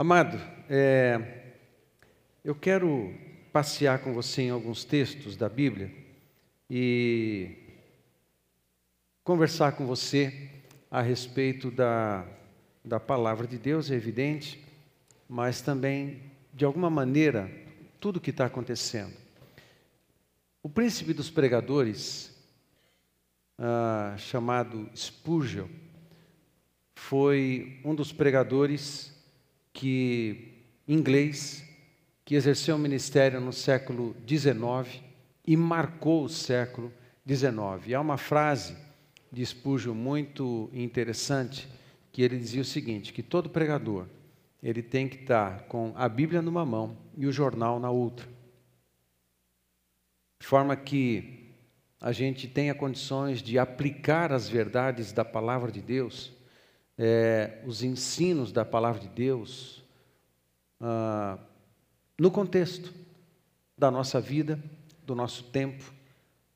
Amado, é, eu quero passear com você em alguns textos da Bíblia e conversar com você a respeito da, da palavra de Deus, é evidente, mas também, de alguma maneira, tudo o que está acontecendo. O príncipe dos pregadores, ah, chamado Spurgeon, foi um dos pregadores que inglês que exerceu o ministério no século XIX e marcou o século XIX. Há uma frase de Spurgeon muito interessante que ele dizia o seguinte: que todo pregador ele tem que estar com a Bíblia numa mão e o jornal na outra, de forma que a gente tenha condições de aplicar as verdades da palavra de Deus é, os ensinos da palavra de Deus ah, no contexto da nossa vida, do nosso tempo,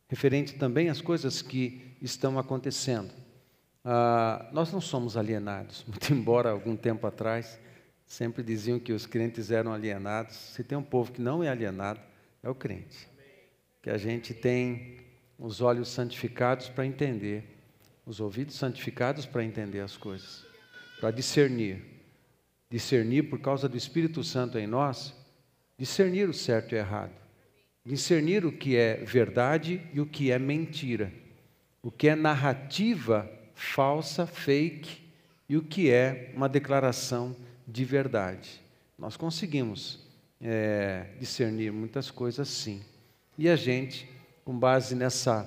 referente também às coisas que estão acontecendo. Ah, nós não somos alienados, muito embora algum tempo atrás sempre diziam que os crentes eram alienados. Se tem um povo que não é alienado, é o crente. Que a gente tem os olhos santificados para entender os ouvidos santificados para entender as coisas, para discernir. Discernir por causa do Espírito Santo em nós, discernir o certo e o errado. Discernir o que é verdade e o que é mentira. O que é narrativa falsa, fake, e o que é uma declaração de verdade. Nós conseguimos é, discernir muitas coisas sim. E a gente, com base nessa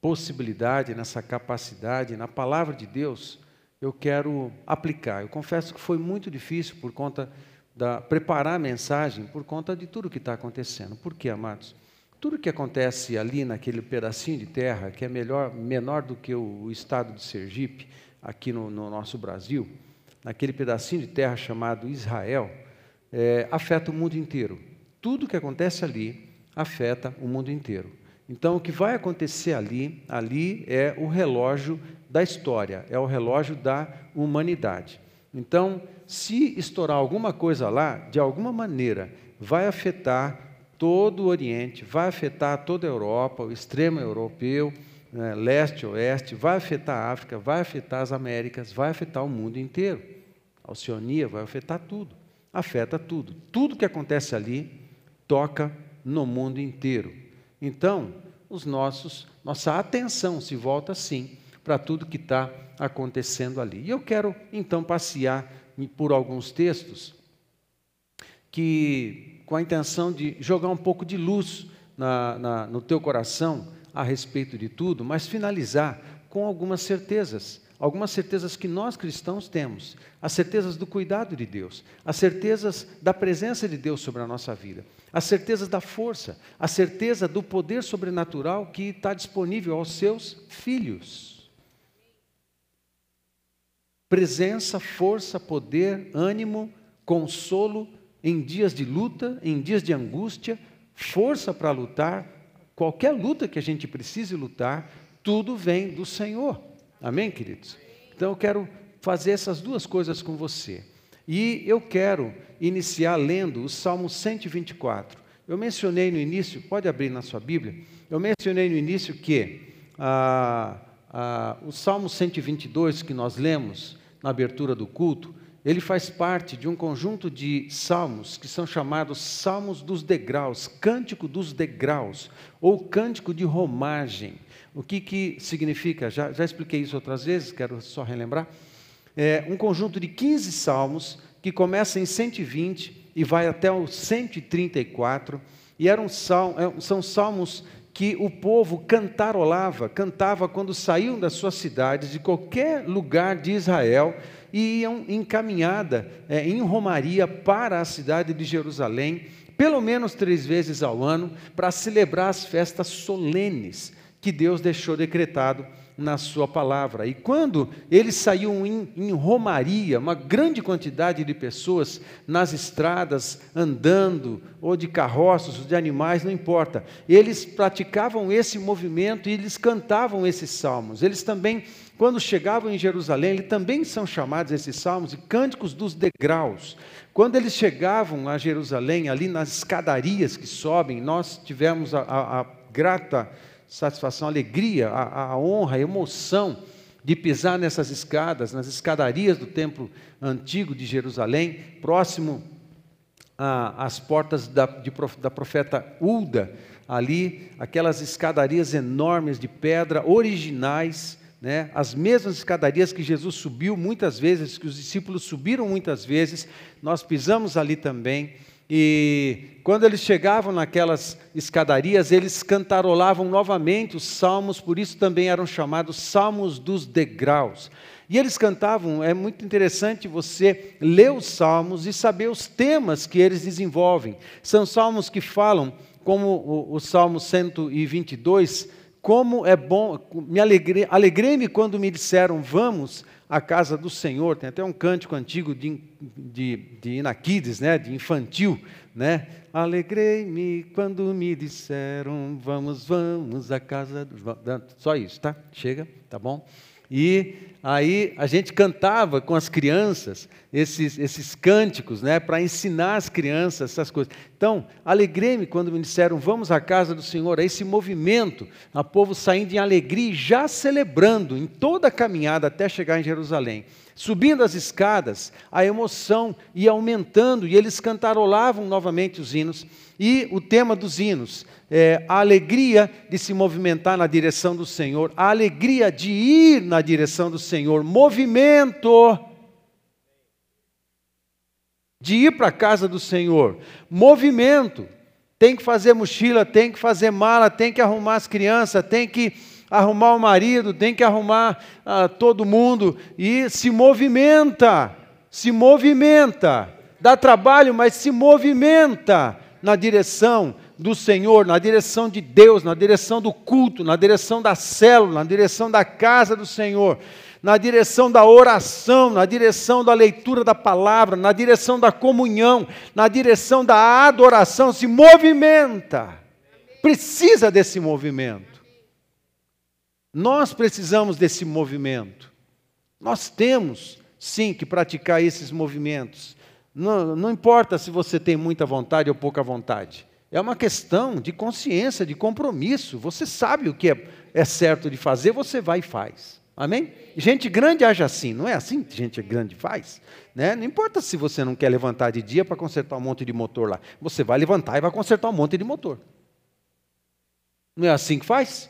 possibilidade, nessa capacidade, na palavra de Deus, eu quero aplicar. Eu confesso que foi muito difícil por conta da preparar a mensagem, por conta de tudo que está acontecendo. Por quê, amados? Tudo que acontece ali naquele pedacinho de terra, que é melhor, menor do que o estado de Sergipe, aqui no, no nosso Brasil, naquele pedacinho de terra chamado Israel, é, afeta o mundo inteiro. Tudo que acontece ali afeta o mundo inteiro. Então, o que vai acontecer ali, ali é o relógio da história, é o relógio da humanidade. Então, se estourar alguma coisa lá, de alguma maneira, vai afetar todo o Oriente, vai afetar toda a Europa, o extremo europeu, né, leste, oeste, vai afetar a África, vai afetar as Américas, vai afetar o mundo inteiro. A Oceania vai afetar tudo, afeta tudo. Tudo que acontece ali toca no mundo inteiro. Então, os nossos, nossa atenção se volta sim para tudo que está acontecendo ali. E eu quero então passear por alguns textos que, com a intenção de jogar um pouco de luz na, na, no teu coração a respeito de tudo, mas finalizar com algumas certezas algumas certezas que nós cristãos temos, as certezas do cuidado de Deus, as certezas da presença de Deus sobre a nossa vida, as certezas da força, a certeza do poder sobrenatural que está disponível aos seus filhos. Presença, força, poder, ânimo, consolo em dias de luta, em dias de angústia, força para lutar, qualquer luta que a gente precise lutar, tudo vem do Senhor. Amém, queridos? Então eu quero fazer essas duas coisas com você. E eu quero iniciar lendo o Salmo 124. Eu mencionei no início, pode abrir na sua Bíblia, eu mencionei no início que ah, ah, o Salmo 122 que nós lemos na abertura do culto, ele faz parte de um conjunto de salmos que são chamados Salmos dos Degraus, Cântico dos Degraus, ou Cântico de Romagem. O que, que significa? Já, já expliquei isso outras vezes, quero só relembrar. É um conjunto de 15 salmos que começa em 120 e vai até o 134, e eram sal, é, são salmos que o povo cantarolava, cantava quando saíam das suas cidades, de qualquer lugar de Israel, e iam encaminhada é, em romaria para a cidade de Jerusalém, pelo menos três vezes ao ano, para celebrar as festas solenes que Deus deixou decretado na sua palavra. E quando eles saíam em, em, romaria, uma grande quantidade de pessoas nas estradas, andando, ou de carroças, ou de animais, não importa, eles praticavam esse movimento e eles cantavam esses salmos. Eles também quando chegavam em Jerusalém, eles também são chamados esses salmos de cânticos dos degraus. Quando eles chegavam a Jerusalém, ali nas escadarias que sobem, nós tivemos a, a, a grata satisfação, a alegria, a, a honra, a emoção de pisar nessas escadas, nas escadarias do templo antigo de Jerusalém, próximo às portas da, de, da profeta Ulda, ali, aquelas escadarias enormes de pedra, originais, né? as mesmas escadarias que Jesus subiu muitas vezes, que os discípulos subiram muitas vezes, nós pisamos ali também. E quando eles chegavam naquelas escadarias, eles cantarolavam novamente os salmos, por isso também eram chamados salmos dos degraus. E eles cantavam, é muito interessante você ler os salmos e saber os temas que eles desenvolvem. São salmos que falam, como o, o Salmo 122, como é bom, me alegrei, alegrei-me quando me disseram, vamos a casa do Senhor. Tem até um cântico antigo de, de, de Inaquides, né, de infantil, né? Alegrei-me quando me disseram, vamos, vamos à casa do... Só isso, tá? Chega, tá bom? E aí a gente cantava com as crianças esses, esses cânticos, né, para ensinar as crianças essas coisas. Então, alegrei-me quando me disseram, vamos à casa do Senhor, é esse movimento, a povo saindo em alegria e já celebrando em toda a caminhada até chegar em Jerusalém. Subindo as escadas, a emoção ia aumentando e eles cantarolavam novamente os hinos. E o tema dos hinos é a alegria de se movimentar na direção do Senhor, a alegria de ir na direção do Senhor, movimento de ir para a casa do Senhor, movimento. Tem que fazer mochila, tem que fazer mala, tem que arrumar as crianças, tem que arrumar o marido, tem que arrumar ah, todo mundo. E se movimenta, se movimenta, dá trabalho, mas se movimenta na direção do Senhor, na direção de Deus, na direção do culto, na direção da célula, na direção da casa do Senhor, na direção da oração, na direção da leitura da palavra, na direção da comunhão, na direção da adoração, se movimenta. Precisa desse movimento. Nós precisamos desse movimento. Nós temos, sim, que praticar esses movimentos. Não, não, importa se você tem muita vontade ou pouca vontade. É uma questão de consciência, de compromisso. Você sabe o que é, é certo de fazer, você vai e faz. Amém? Gente grande age assim, não é assim que gente grande faz? Né? Não importa se você não quer levantar de dia para consertar um monte de motor lá. Você vai levantar e vai consertar um monte de motor. Não é assim que faz?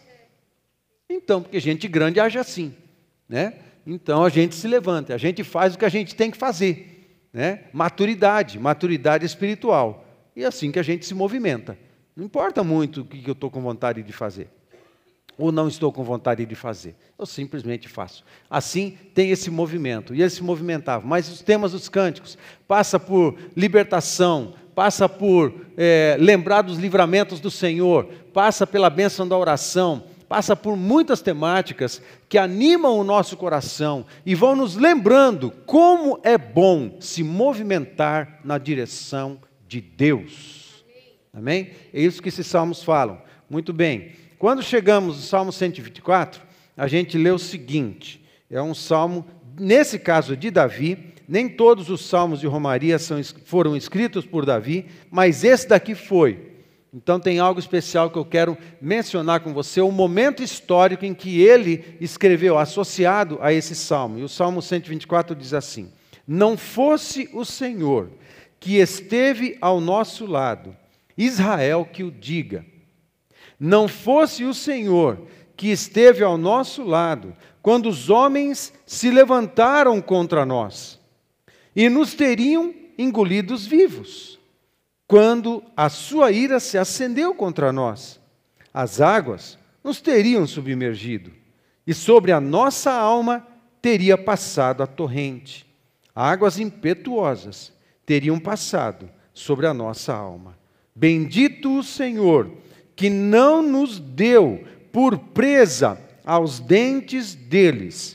Então, porque gente grande age assim, né? Então a gente se levanta, a gente faz o que a gente tem que fazer, né? Maturidade, maturidade espiritual. E é assim que a gente se movimenta. Não importa muito o que eu estou com vontade de fazer ou não estou com vontade de fazer. Eu simplesmente faço. Assim tem esse movimento. E ele se movimentava. Mas os temas dos cânticos passa por libertação, passa por é, lembrar dos livramentos do Senhor, passa pela bênção da oração, passa por muitas temáticas que animam o nosso coração e vão nos lembrando como é bom se movimentar na direção de Deus. Amém? É isso que esses salmos falam. Muito bem. Quando chegamos no Salmo 124, a gente lê o seguinte: é um salmo, nesse caso de Davi, nem todos os salmos de Romaria são, foram escritos por Davi, mas esse daqui foi. Então tem algo especial que eu quero mencionar com você, o momento histórico em que ele escreveu, associado a esse salmo. E o Salmo 124 diz assim: Não fosse o Senhor que esteve ao nosso lado, Israel que o diga. Não fosse o Senhor que esteve ao nosso lado, quando os homens se levantaram contra nós e nos teriam engolidos vivos quando a sua ira se acendeu contra nós. As águas nos teriam submergido, e sobre a nossa alma teria passado a torrente. Águas impetuosas teriam passado sobre a nossa alma. Bendito o Senhor, que não nos deu por presa aos dentes deles.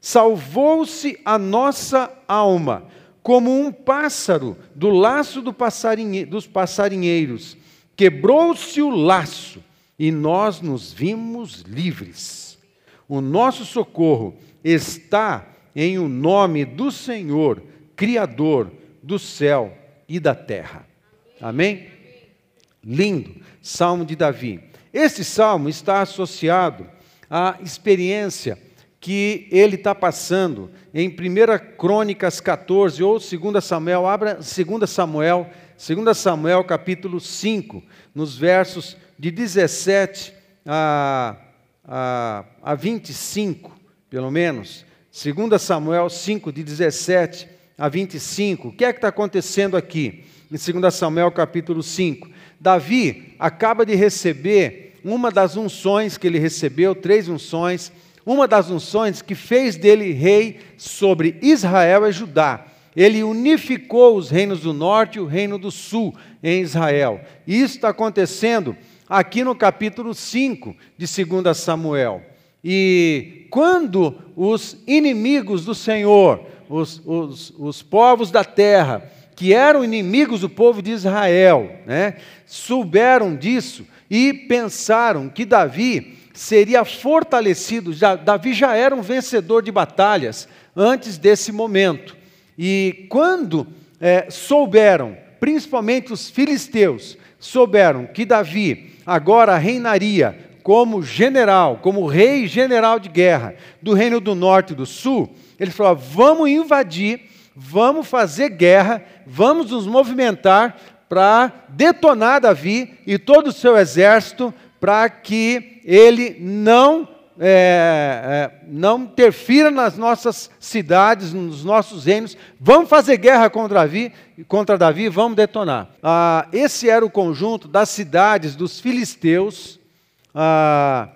Salvou-se a nossa alma como um pássaro do laço do passarinhe, dos passarinheiros. Quebrou-se o laço e nós nos vimos livres. O nosso socorro está em o nome do Senhor, Criador do céu e da terra. Amém? Lindo. Salmo de Davi. Este salmo está associado à experiência que ele está passando em 1 Crônicas 14 ou 2 Samuel, abra 2 Samuel, 2 Samuel capítulo 5, nos versos de 17 a, a, a 25, pelo menos. 2 Samuel 5, de 17 a 25. O que é que está acontecendo aqui? Em 2 Samuel capítulo 5. Davi acaba de receber uma das unções que ele recebeu, três unções, uma das unções que fez dele rei sobre Israel e Judá. Ele unificou os reinos do norte e o reino do sul em Israel. Isso está acontecendo aqui no capítulo 5 de 2 Samuel. E quando os inimigos do Senhor, os, os, os povos da terra, que eram inimigos do povo de Israel, né, souberam disso e pensaram que Davi seria fortalecido. Já, Davi já era um vencedor de batalhas antes desse momento. E quando é, souberam, principalmente os filisteus, souberam que Davi agora reinaria como general, como rei general de guerra do reino do norte e do sul, ele falou: vamos invadir, vamos fazer guerra, vamos nos movimentar para detonar Davi e todo o seu exército, para que ele não é, é, não interfira nas nossas cidades, nos nossos reinos. Vamos fazer guerra contra Davi, contra Davi vamos detonar. Ah, esse era o conjunto das cidades dos filisteus, ah,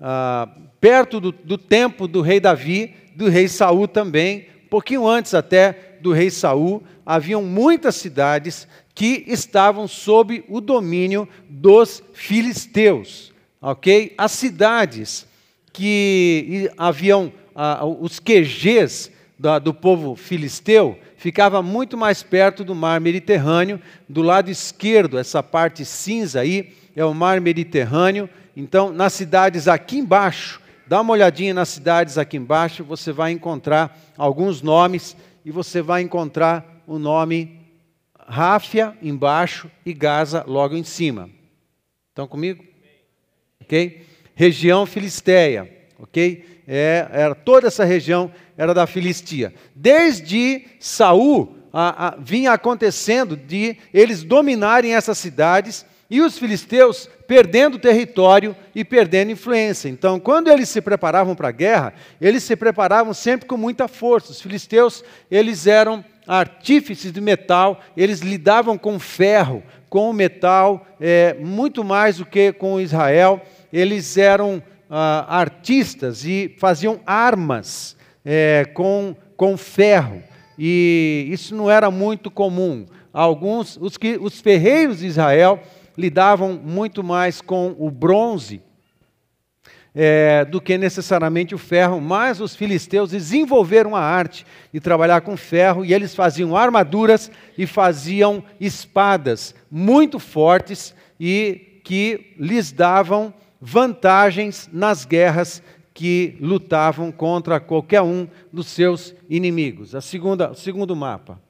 ah, perto do, do tempo do rei Davi, do rei Saul também, pouquinho antes até do rei Saul, haviam muitas cidades que estavam sob o domínio dos filisteus, ok? As cidades que haviam ah, os QGs da, do povo filisteu ficava muito mais perto do mar Mediterrâneo, do lado esquerdo, essa parte cinza aí é o mar Mediterrâneo. Então, nas cidades aqui embaixo, dá uma olhadinha nas cidades aqui embaixo, você vai encontrar alguns nomes e você vai encontrar o nome Ráfia embaixo e Gaza logo em cima. Estão comigo? Ok? região filisteia, ok? É, era toda essa região era da Filistia. Desde Saul a, a, vinha acontecendo de eles dominarem essas cidades e os filisteus perdendo território e perdendo influência. Então, quando eles se preparavam para a guerra, eles se preparavam sempre com muita força. Os filisteus, eles eram artífices de metal, eles lidavam com ferro, com o metal, é, muito mais do que com Israel eles eram ah, artistas e faziam armas é, com, com ferro. E isso não era muito comum. Alguns, os, que, os ferreiros de Israel lidavam muito mais com o bronze é, do que necessariamente o ferro, mas os filisteus desenvolveram a arte de trabalhar com ferro e eles faziam armaduras e faziam espadas muito fortes e que lhes davam vantagens nas guerras que lutavam contra qualquer um dos seus inimigos. A segunda, o segundo mapa.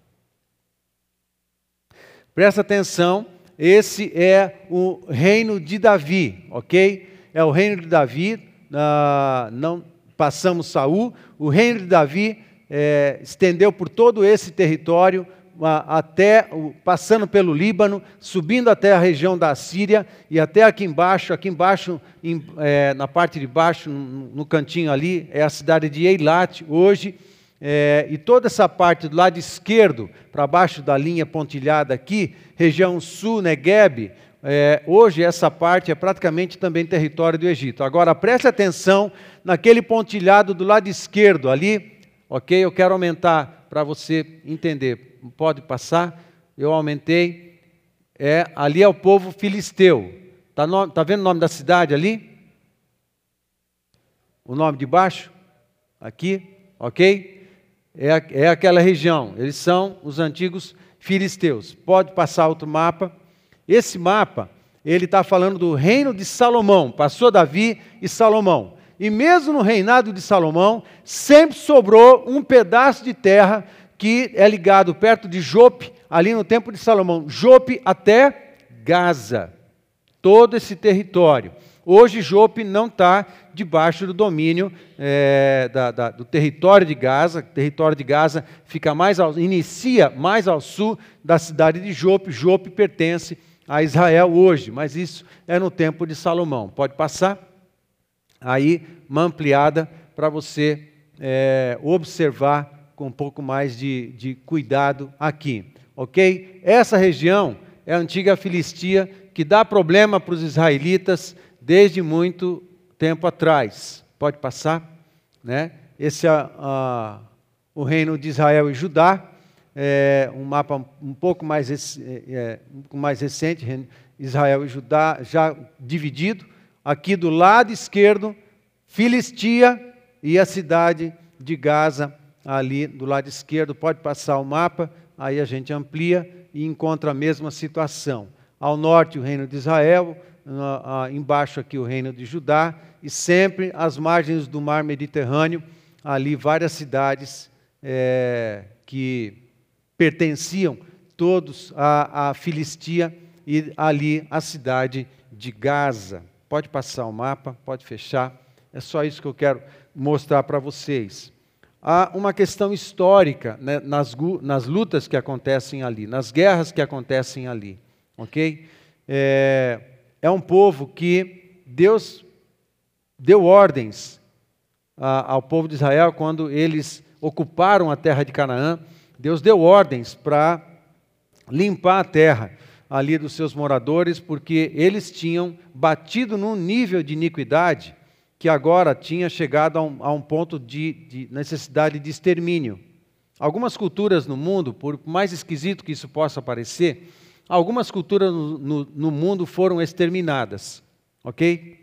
Presta atenção, esse é o reino de Davi, ok? É o reino de Davi, uh, não passamos Saul. O reino de Davi é, estendeu por todo esse território até passando pelo Líbano, subindo até a região da Síria e até aqui embaixo, aqui embaixo, em, é, na parte de baixo, no, no, cantinho ali, é a cidade de Eilat hoje. É, e toda essa parte do lado esquerdo, para baixo da linha pontilhada aqui, região sul, Negueb, é, hoje essa parte é praticamente também território do Egito. Agora preste atenção naquele pontilhado do lado esquerdo ali, ok? Eu quero aumentar para você entender pode passar, eu aumentei. É, ali é o povo filisteu. Está tá vendo o nome da cidade ali? O nome de baixo? Aqui, ok? É, é aquela região. Eles são os antigos filisteus. Pode passar outro mapa. Esse mapa, ele está falando do reino de Salomão. Passou Davi e Salomão. e mesmo no reinado de Salomão, sempre sobrou um pedaço de terra que é ligado perto de Jope, ali no tempo de Salomão, Jope até Gaza. Todo esse território. Hoje Jope não está debaixo do domínio é, da, da, do território de Gaza. O território de Gaza fica mais ao, inicia mais ao sul da cidade de Jope. Jope pertence a Israel hoje, mas isso é no tempo de Salomão. Pode passar? Aí, uma ampliada para você é, observar com um pouco mais de, de cuidado aqui. Ok? Essa região é a antiga Filistia, que dá problema para os israelitas desde muito tempo atrás. Pode passar? Né? Esse é a, o reino de Israel e Judá é, um mapa um pouco mais, é, é, um mais recente, Israel e Judá já dividido. Aqui do lado esquerdo, Filistia e a cidade de Gaza, ali do lado esquerdo. Pode passar o mapa, aí a gente amplia e encontra a mesma situação. Ao norte, o reino de Israel, embaixo aqui o reino de Judá, e sempre às margens do mar Mediterrâneo, ali várias cidades é, que pertenciam todos à, à Filistia e ali à cidade de Gaza. Pode passar o mapa, pode fechar. É só isso que eu quero mostrar para vocês. Há uma questão histórica né, nas, nas, lutas que acontecem ali, nas guerras que acontecem ali. Ok? É, é um povo que Deus deu ordens a, ao povo de Israel quando eles ocuparam a terra de Canaã Deus deu ordens para limpar a terra ali dos seus moradores, porque eles tinham batido num nível de iniquidade que agora tinha chegado a um, a um ponto de, de, necessidade de extermínio. Algumas culturas no mundo, por mais esquisito que isso possa parecer, algumas culturas no, no, no mundo foram exterminadas, ok?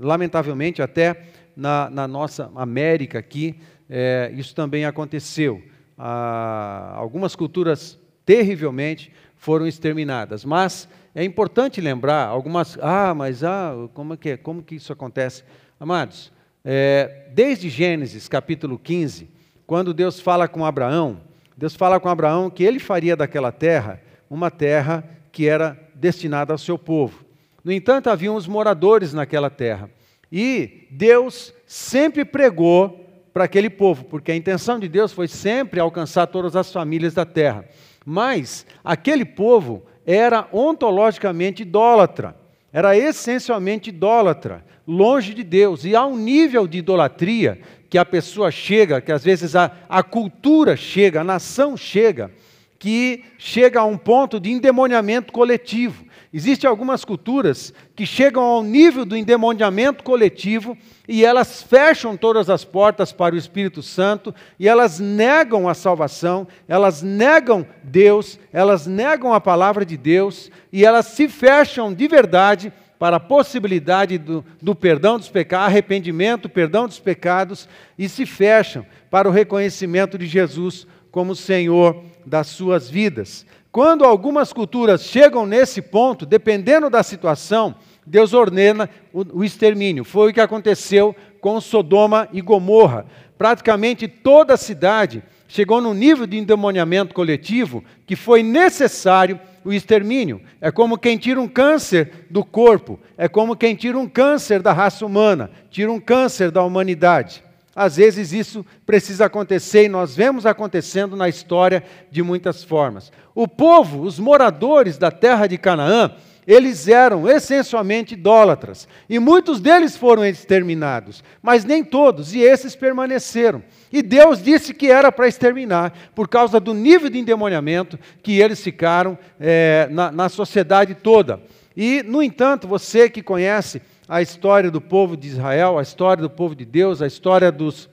Lamentavelmente, até na, na nossa América aqui, é, isso também aconteceu ah, algumas culturas terrivelmente foram exterminadas. Mas é importante lembrar algumas. Ah, mas ah, como, é que, é? como que isso acontece? Amados, é, desde Gênesis capítulo 15, quando Deus fala com Abraão, Deus fala com Abraão que ele faria daquela terra uma terra que era destinada ao seu povo. No entanto, haviam os moradores naquela terra. E Deus sempre pregou para aquele povo, porque a intenção de Deus foi sempre alcançar todas as famílias da terra. Mas aquele povo era ontologicamente idólatra, era essencialmente idólatra, longe de Deus. E há um nível de idolatria que a pessoa chega, que às vezes a, a cultura chega, a nação chega, que chega a um ponto de endemoniamento coletivo. Existem algumas culturas que chegam ao nível do endemoniamento coletivo e elas fecham todas as portas para o Espírito Santo e elas negam a salvação, elas negam Deus, elas negam a palavra de Deus e elas se fecham de verdade para a possibilidade do, do perdão dos pecados, arrependimento, perdão dos pecados e se fecham para o reconhecimento de Jesus como Senhor das suas vidas. Quando algumas culturas chegam nesse ponto, dependendo da situação, Deus ordena o, extermínio. Foi o que aconteceu com Sodoma e Gomorra. Praticamente toda a cidade chegou num nível de endemoniamento coletivo que foi necessário o extermínio. É como quem tira um câncer do corpo, é como quem tira um câncer da raça humana, tira um câncer da humanidade. Às vezes isso precisa acontecer e nós vemos acontecendo na história de muitas formas. O povo, os moradores da terra de Canaã, eles eram essencialmente idólatras, e muitos deles foram exterminados, mas nem todos, e esses permaneceram. E Deus disse que era para exterminar, por causa do nível de endemoniamento que eles ficaram é, na, na sociedade toda. E, no entanto, você que conhece a história do povo de Israel, a história do povo de Deus, a história dos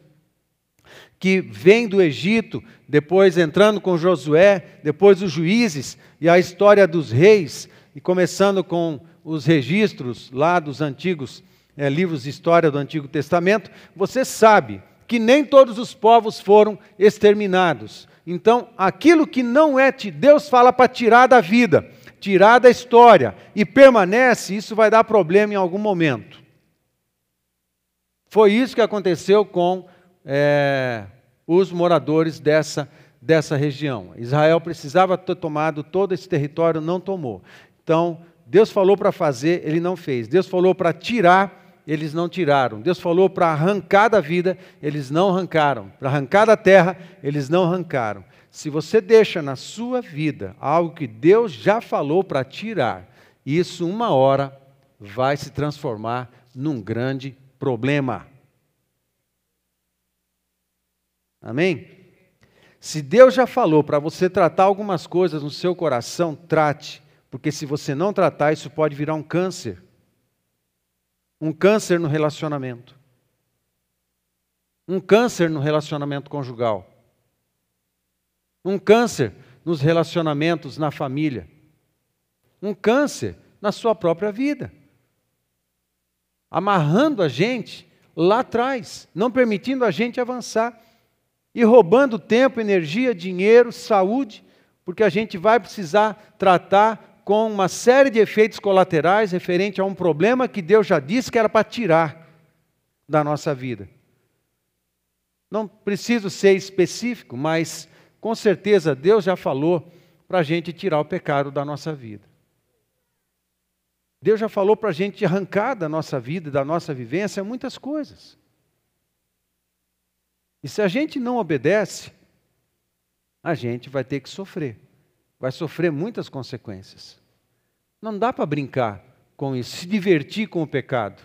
que vêm do Egito, depois entrando com Josué, depois os juízes e a história dos reis, e começando com os registros lá dos antigos é, livros de história do Antigo Testamento, você sabe que nem todos os povos foram exterminados. Então, aquilo que não é de Deus fala para tirar da vida tirar da história e permanece, isso vai dar problema em algum momento. Foi isso que aconteceu com é, os moradores dessa, dessa região. Israel precisava ter tomado todo esse território, não tomou. Então, Deus falou para fazer, ele não fez. Deus falou para tirar, eles não tiraram. Deus falou para arrancar da vida, eles não arrancaram. Para arrancar da terra, eles não arrancaram. Se você deixa na sua vida algo que Deus já falou para tirar, isso uma hora vai se transformar num grande problema. Amém? Se Deus já falou para você tratar algumas coisas no seu coração, trate, porque se você não tratar, isso pode virar um câncer. Um câncer no relacionamento. Um câncer no relacionamento conjugal. Um câncer nos relacionamentos na família. Um câncer na sua própria vida. Amarrando a gente lá atrás, não permitindo a gente avançar e roubando tempo, energia, dinheiro, saúde, porque a gente vai precisar tratar com uma série de efeitos colaterais referente a um problema que Deus já disse que era para tirar da nossa vida. Não preciso ser específico, mas com certeza Deus já falou para a gente tirar o pecado da nossa vida. Deus já falou para a gente arrancar da nossa vida, da nossa vivência, muitas coisas. E se a gente não obedece, a gente vai ter que sofrer. Vai sofrer muitas consequências. Não dá para brincar com isso, se divertir com o pecado.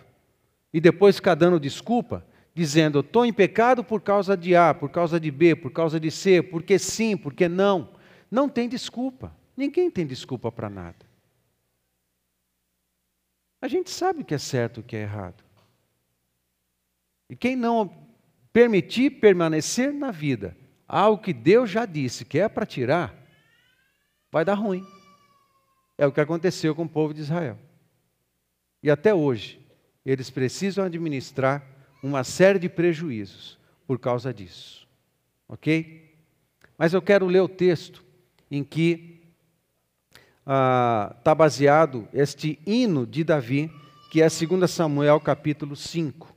E depois ficar dando desculpa, dizendo: eu estou em pecado por causa de A, por causa de B, por causa de C, porque sim, porque não. Não tem desculpa. Ninguém tem desculpa para nada. A gente sabe o que é certo e o que é errado. E quem não permitir permanecer na vida algo que Deus já disse que é para tirar, vai dar ruim. É o que aconteceu com o povo de Israel. E até hoje, eles precisam administrar uma série de prejuízos por causa disso. Ok? Mas eu quero ler o texto em que está ah, baseado este hino de Davi, que é 2 Samuel capítulo 5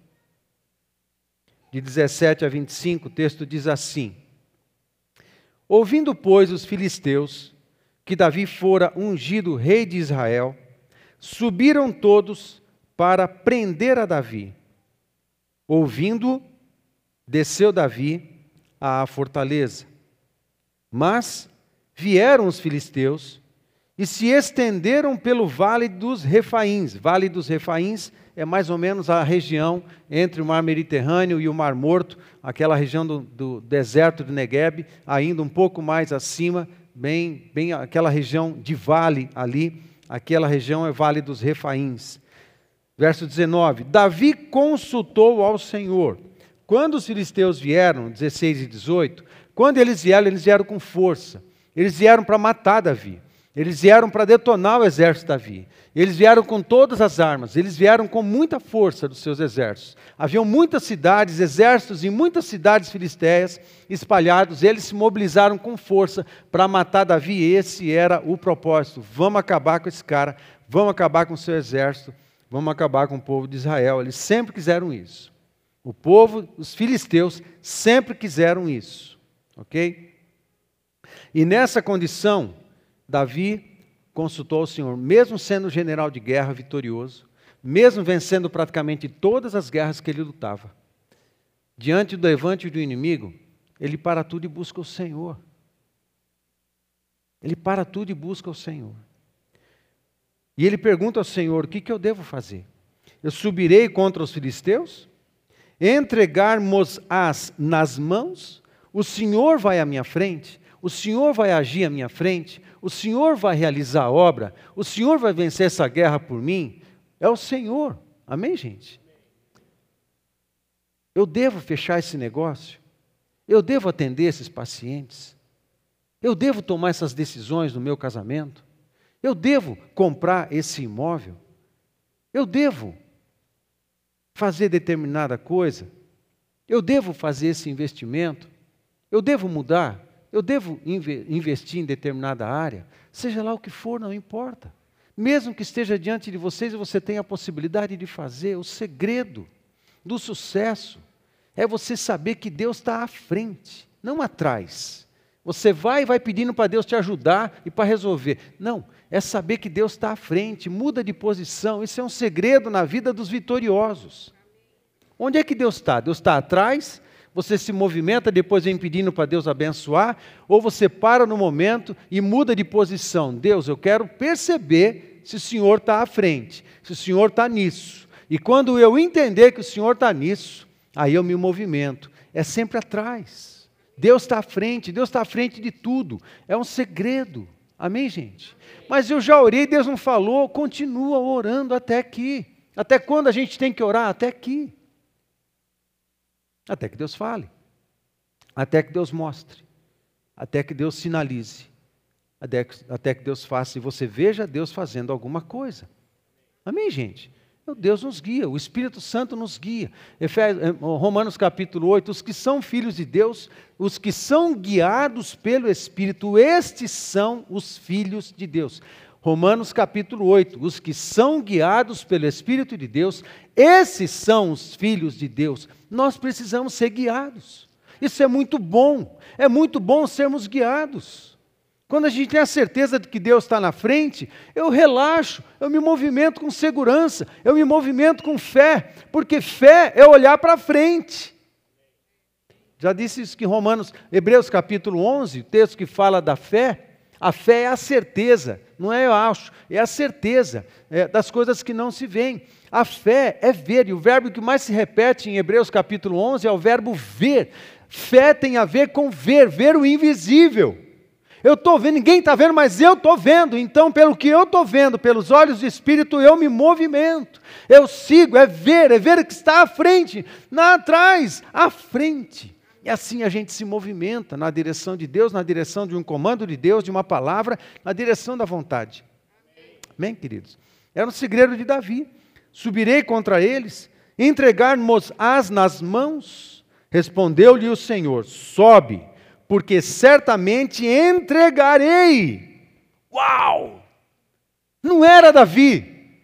de 17 a 25, o texto diz assim: Ouvindo, pois, os filisteus que Davi fora ungido rei de Israel, subiram todos para prender a Davi. Ouvindo, desceu Davi à fortaleza. Mas vieram os filisteus e se estenderam pelo vale dos Refaíns. Vale dos Refaíns é mais ou menos a região entre o mar Mediterrâneo e o Mar Morto, aquela região do, do deserto de Negueb, ainda um pouco mais acima, bem, bem aquela região de vale ali, aquela região é Vale dos Refaíns. Verso 19: Davi consultou ao Senhor. Quando os filisteus vieram, 16 e 18, quando eles vieram, eles vieram com força. Eles vieram para matar Davi. Eles vieram para detonar o exército de Davi. Eles vieram com todas as armas, eles vieram com muita força dos seus exércitos. Haviam muitas cidades, exércitos em muitas cidades filisteias espalhados, eles se mobilizaram com força para matar Davi. Esse era o propósito. Vamos acabar com esse cara, vamos acabar com o seu exército, vamos acabar com o povo de Israel. Eles sempre quiseram isso. O povo, os filisteus, sempre quiseram isso. Ok? E nessa condição, Davi consultou o Senhor, mesmo sendo general de guerra vitorioso, mesmo vencendo praticamente todas as guerras que ele lutava. Diante do levante do inimigo, ele para tudo e busca o Senhor. Ele para tudo e busca o Senhor. E ele pergunta ao Senhor: o que, que eu devo fazer? Eu subirei contra os filisteus? Entregar-mos-as nas mãos? O Senhor vai à minha frente? O Senhor vai agir à minha frente? o Senhor vai realizar a obra, o Senhor vai vencer essa guerra por mim, é o Senhor. Amém, gente? Eu devo fechar esse negócio? Eu devo atender esses pacientes? Eu devo tomar essas decisões no meu casamento? Eu devo comprar esse imóvel? Eu devo fazer determinada coisa? Eu devo fazer esse investimento? Eu devo mudar? eu devo investir em determinada área, seja lá o que for, não importa. Mesmo que esteja diante de vocês e você tenha a possibilidade de fazer, o segredo do sucesso é você saber que Deus está à frente, não atrás. Você vai e vai pedindo para Deus te ajudar e para resolver. Não, é saber que Deus está à frente, muda de posição. Isso é um segredo na vida dos vitoriosos. Onde é que Deus está? Deus está atrás, você se movimenta, depois vem pedindo para Deus abençoar, ou você para no momento e muda de posição. Deus, eu quero perceber se o Senhor está à frente, se o Senhor está nisso. E quando eu entender que o Senhor está nisso, aí eu me movimento. É sempre atrás. Deus está à frente, Deus está à frente de tudo. É um segredo. Amém, gente? Mas eu já orei, Deus não falou, continua orando até aqui. Até quando a gente tem que orar? Até aqui. Até que Deus fale. Até que Deus mostre. Até que Deus sinalize. Até que, Deus faça e você veja Deus fazendo alguma coisa. Amém, gente? Deus nos guia, o Espírito Santo nos guia. Eh, Romanos capítulo 8: os que são filhos de Deus, os que são guiados pelo Espírito, estes são os filhos de Deus. Romanos capítulo 8: os que são guiados pelo Espírito de Deus, esses são os filhos de Deus. Nós precisamos ser guiados. Isso é muito bom, é muito bom sermos guiados. Quando a gente tem a certeza de que Deus está na frente, eu relaxo, eu me movimento com segurança, eu me movimento com fé, porque fé é olhar para frente. Já disse isso que Romanos, Hebreus capítulo 11, o texto que fala da fé, a fé é a certeza, não é eu acho, é a certeza é, das coisas que não se veem. A fé é ver, e o verbo que mais se repete em Hebreus capítulo 11 é o verbo ver. Fé tem a ver com ver, ver o invisível. Eu estou vendo, ninguém está vendo, mas eu estou vendo. Então, pelo que eu estou vendo, pelos olhos do Espírito, eu me movimento. Eu sigo, é ver, é ver que está à frente, não atrás, à frente. E assim a gente se movimenta na direção de Deus, na direção de um comando de Deus, de uma palavra, na direção da vontade. Amém, queridos? Era um segredo de Davi. Subirei contra eles, entregar-nos-as nas mãos. Respondeu-lhe o Senhor: Sobe porque certamente entregarei. Uau! Não era Davi,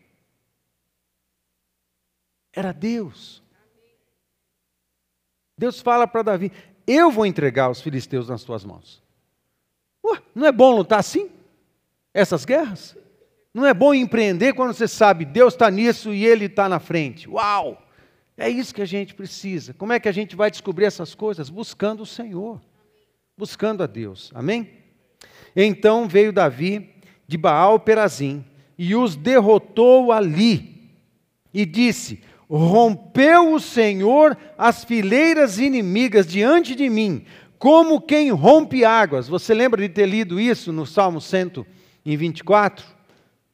era Deus. Deus fala para Davi: Eu vou entregar os filisteus nas tuas mãos. Ué, não é bom lutar assim? Essas guerras? Não é bom empreender quando você sabe Deus está nisso e Ele está na frente? Uau! É isso que a gente precisa. Como é que a gente vai descobrir essas coisas? Buscando o Senhor buscando a Deus. Amém? Então veio Davi de Baal Perazim e os derrotou ali e disse: Rompeu o Senhor as fileiras inimigas diante de mim, como quem rompe águas. Você lembra de ter lido isso no Salmo 124?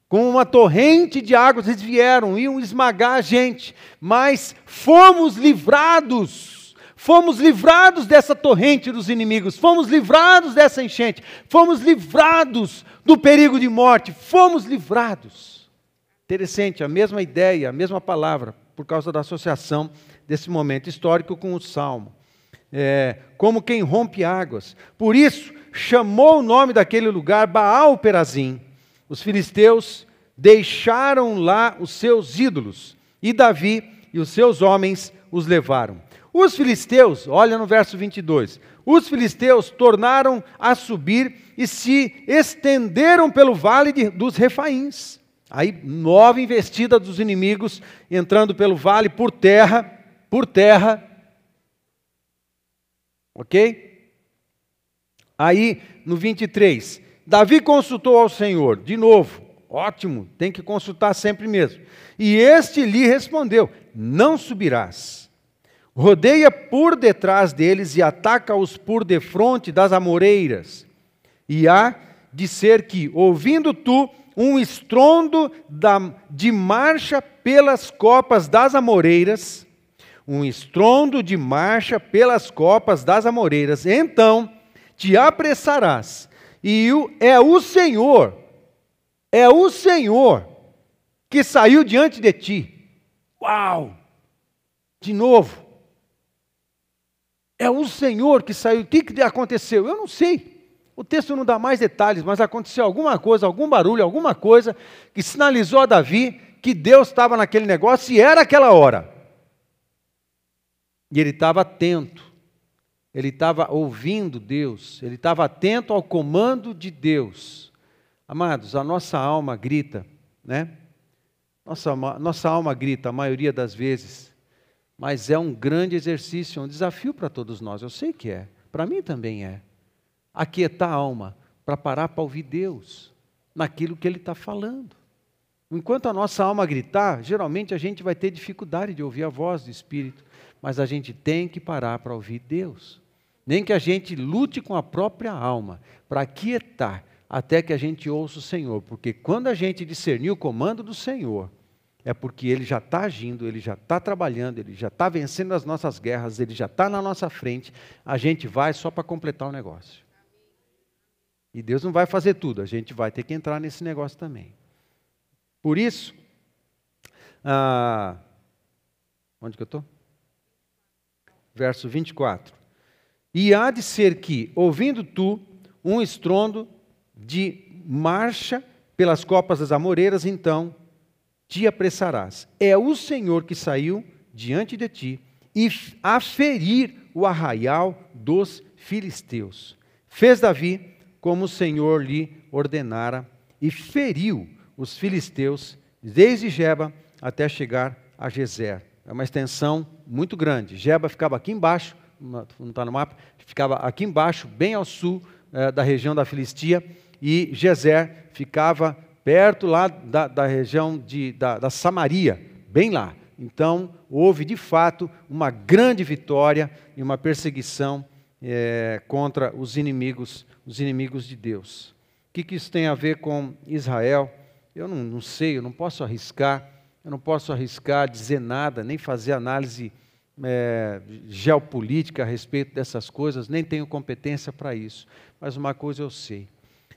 Com uma torrente de águas eles vieram, iam esmagar a gente, mas fomos livrados Fomos livrados dessa torrente dos inimigos, fomos livrados dessa enchente, fomos livrados do perigo de morte, fomos livrados. Interessante, a mesma ideia, a mesma palavra, por causa da associação desse momento histórico com o Salmo. É, como quem rompe águas. Por isso, chamou o nome daquele lugar Baal Perazim. Os filisteus deixaram lá os seus ídolos, e Davi e os seus homens os levaram. Os filisteus, olha no verso 22, os filisteus tornaram a subir e se estenderam pelo vale de, dos refaíns. Aí, nova investida dos inimigos, entrando pelo vale por terra, por terra. Ok? Aí, no 23, Davi consultou ao Senhor, de novo, ótimo, tem que consultar sempre mesmo. E este lhe respondeu: Não subirás rodeia por detrás deles e ataca-os por defronte das amoreiras. E há de ser que, ouvindo tu um estrondo da, de marcha pelas copas das amoreiras, um estrondo de marcha pelas copas das amoreiras, então te apressarás, e é o Senhor, é o Senhor que saiu diante de ti. Uau! De novo, é o Senhor que saiu. O que, que aconteceu? Eu não sei. O texto não dá mais detalhes, mas aconteceu alguma coisa, algum barulho, alguma coisa que sinalizou a Davi que Deus estava naquele negócio e era aquela hora. E ele estava atento, ele estava ouvindo Deus, ele estava atento ao comando de Deus. Amados, a nossa alma grita, né? Nossa, nossa alma grita a maioria das vezes, mas é um grande exercício, um desafio para todos nós. Eu sei que é, para mim também é. Aquietar a alma para parar para ouvir Deus naquilo que Ele está falando. Enquanto a nossa alma gritar, geralmente a gente vai ter dificuldade de ouvir a voz do Espírito, mas a gente tem que parar para ouvir Deus. Nem que a gente lute com a própria alma para aquietar até que a gente ouça o Senhor, porque quando a gente discernir o comando do Senhor, é porque Ele já está agindo, Ele já está trabalhando, Ele já está vencendo as nossas guerras, Ele já está na nossa frente, a gente vai só para completar o negócio. E Deus não vai fazer tudo, a gente vai ter que entrar nesse negócio também. Por isso, ah, onde que eu estou? Verso 24. E há de ser que, ouvindo tu um estrondo de marcha pelas copas das amoreiras, então te apressarás. É o Senhor que saiu diante de ti e a ferir o arraial dos filisteus. Fez Davi como o Senhor lhe ordenara e feriu os filisteus desde Jeba até chegar a Gezer. É uma extensão muito grande. Jeba ficava aqui embaixo, não está no mapa, ficava aqui embaixo, bem ao sul é, da região da Filistia, e Gezer ficava perto lá da, da região de, da, da Samaria, bem lá. Então, houve de fato uma grande vitória e uma perseguição é, contra os inimigos, os inimigos de Deus. O que, que isso tem a ver com Israel? Eu não, não sei, eu não posso arriscar, eu não posso arriscar dizer nada, nem fazer análise é, geopolítica a respeito dessas coisas, nem tenho competência para isso. Mas uma coisa eu sei: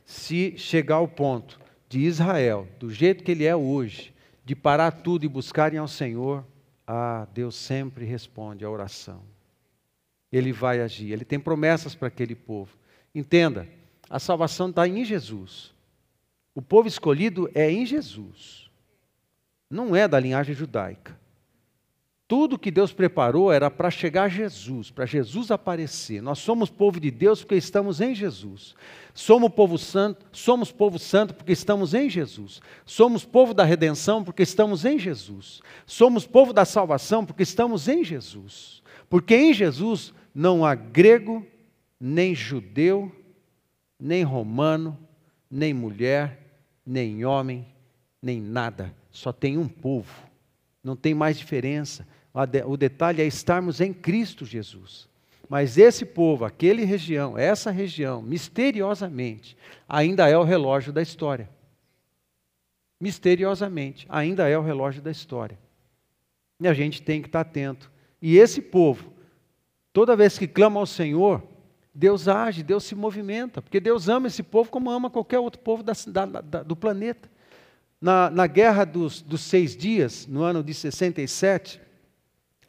se chegar ao ponto de Israel, do jeito que ele é hoje, de parar tudo e buscarem ao Senhor, ah, Deus sempre responde à oração. Ele vai agir, ele tem promessas para aquele povo. Entenda, a salvação está em Jesus. O povo escolhido é em Jesus, não é da linhagem judaica. Tudo que Deus preparou era para chegar a Jesus, para Jesus aparecer. Nós somos povo de Deus porque estamos em Jesus. Somos povo santo, somos povo santo porque estamos em Jesus. Somos povo da redenção porque estamos em Jesus. Somos povo da salvação porque estamos em Jesus. Porque em Jesus não há grego, nem judeu, nem romano, nem mulher, nem homem, nem nada. Só tem um povo. Não tem mais diferença. O detalhe é estarmos em Cristo Jesus. Mas esse povo, aquele região, essa região, misteriosamente, ainda é o relógio da história. Misteriosamente, ainda é o relógio da história. E a gente tem que estar atento. E esse povo, toda vez que clama ao Senhor, Deus age, Deus se movimenta, porque Deus ama esse povo como ama qualquer outro povo da, da, da, do planeta. Na, na guerra dos, dos seis dias, no ano de 67,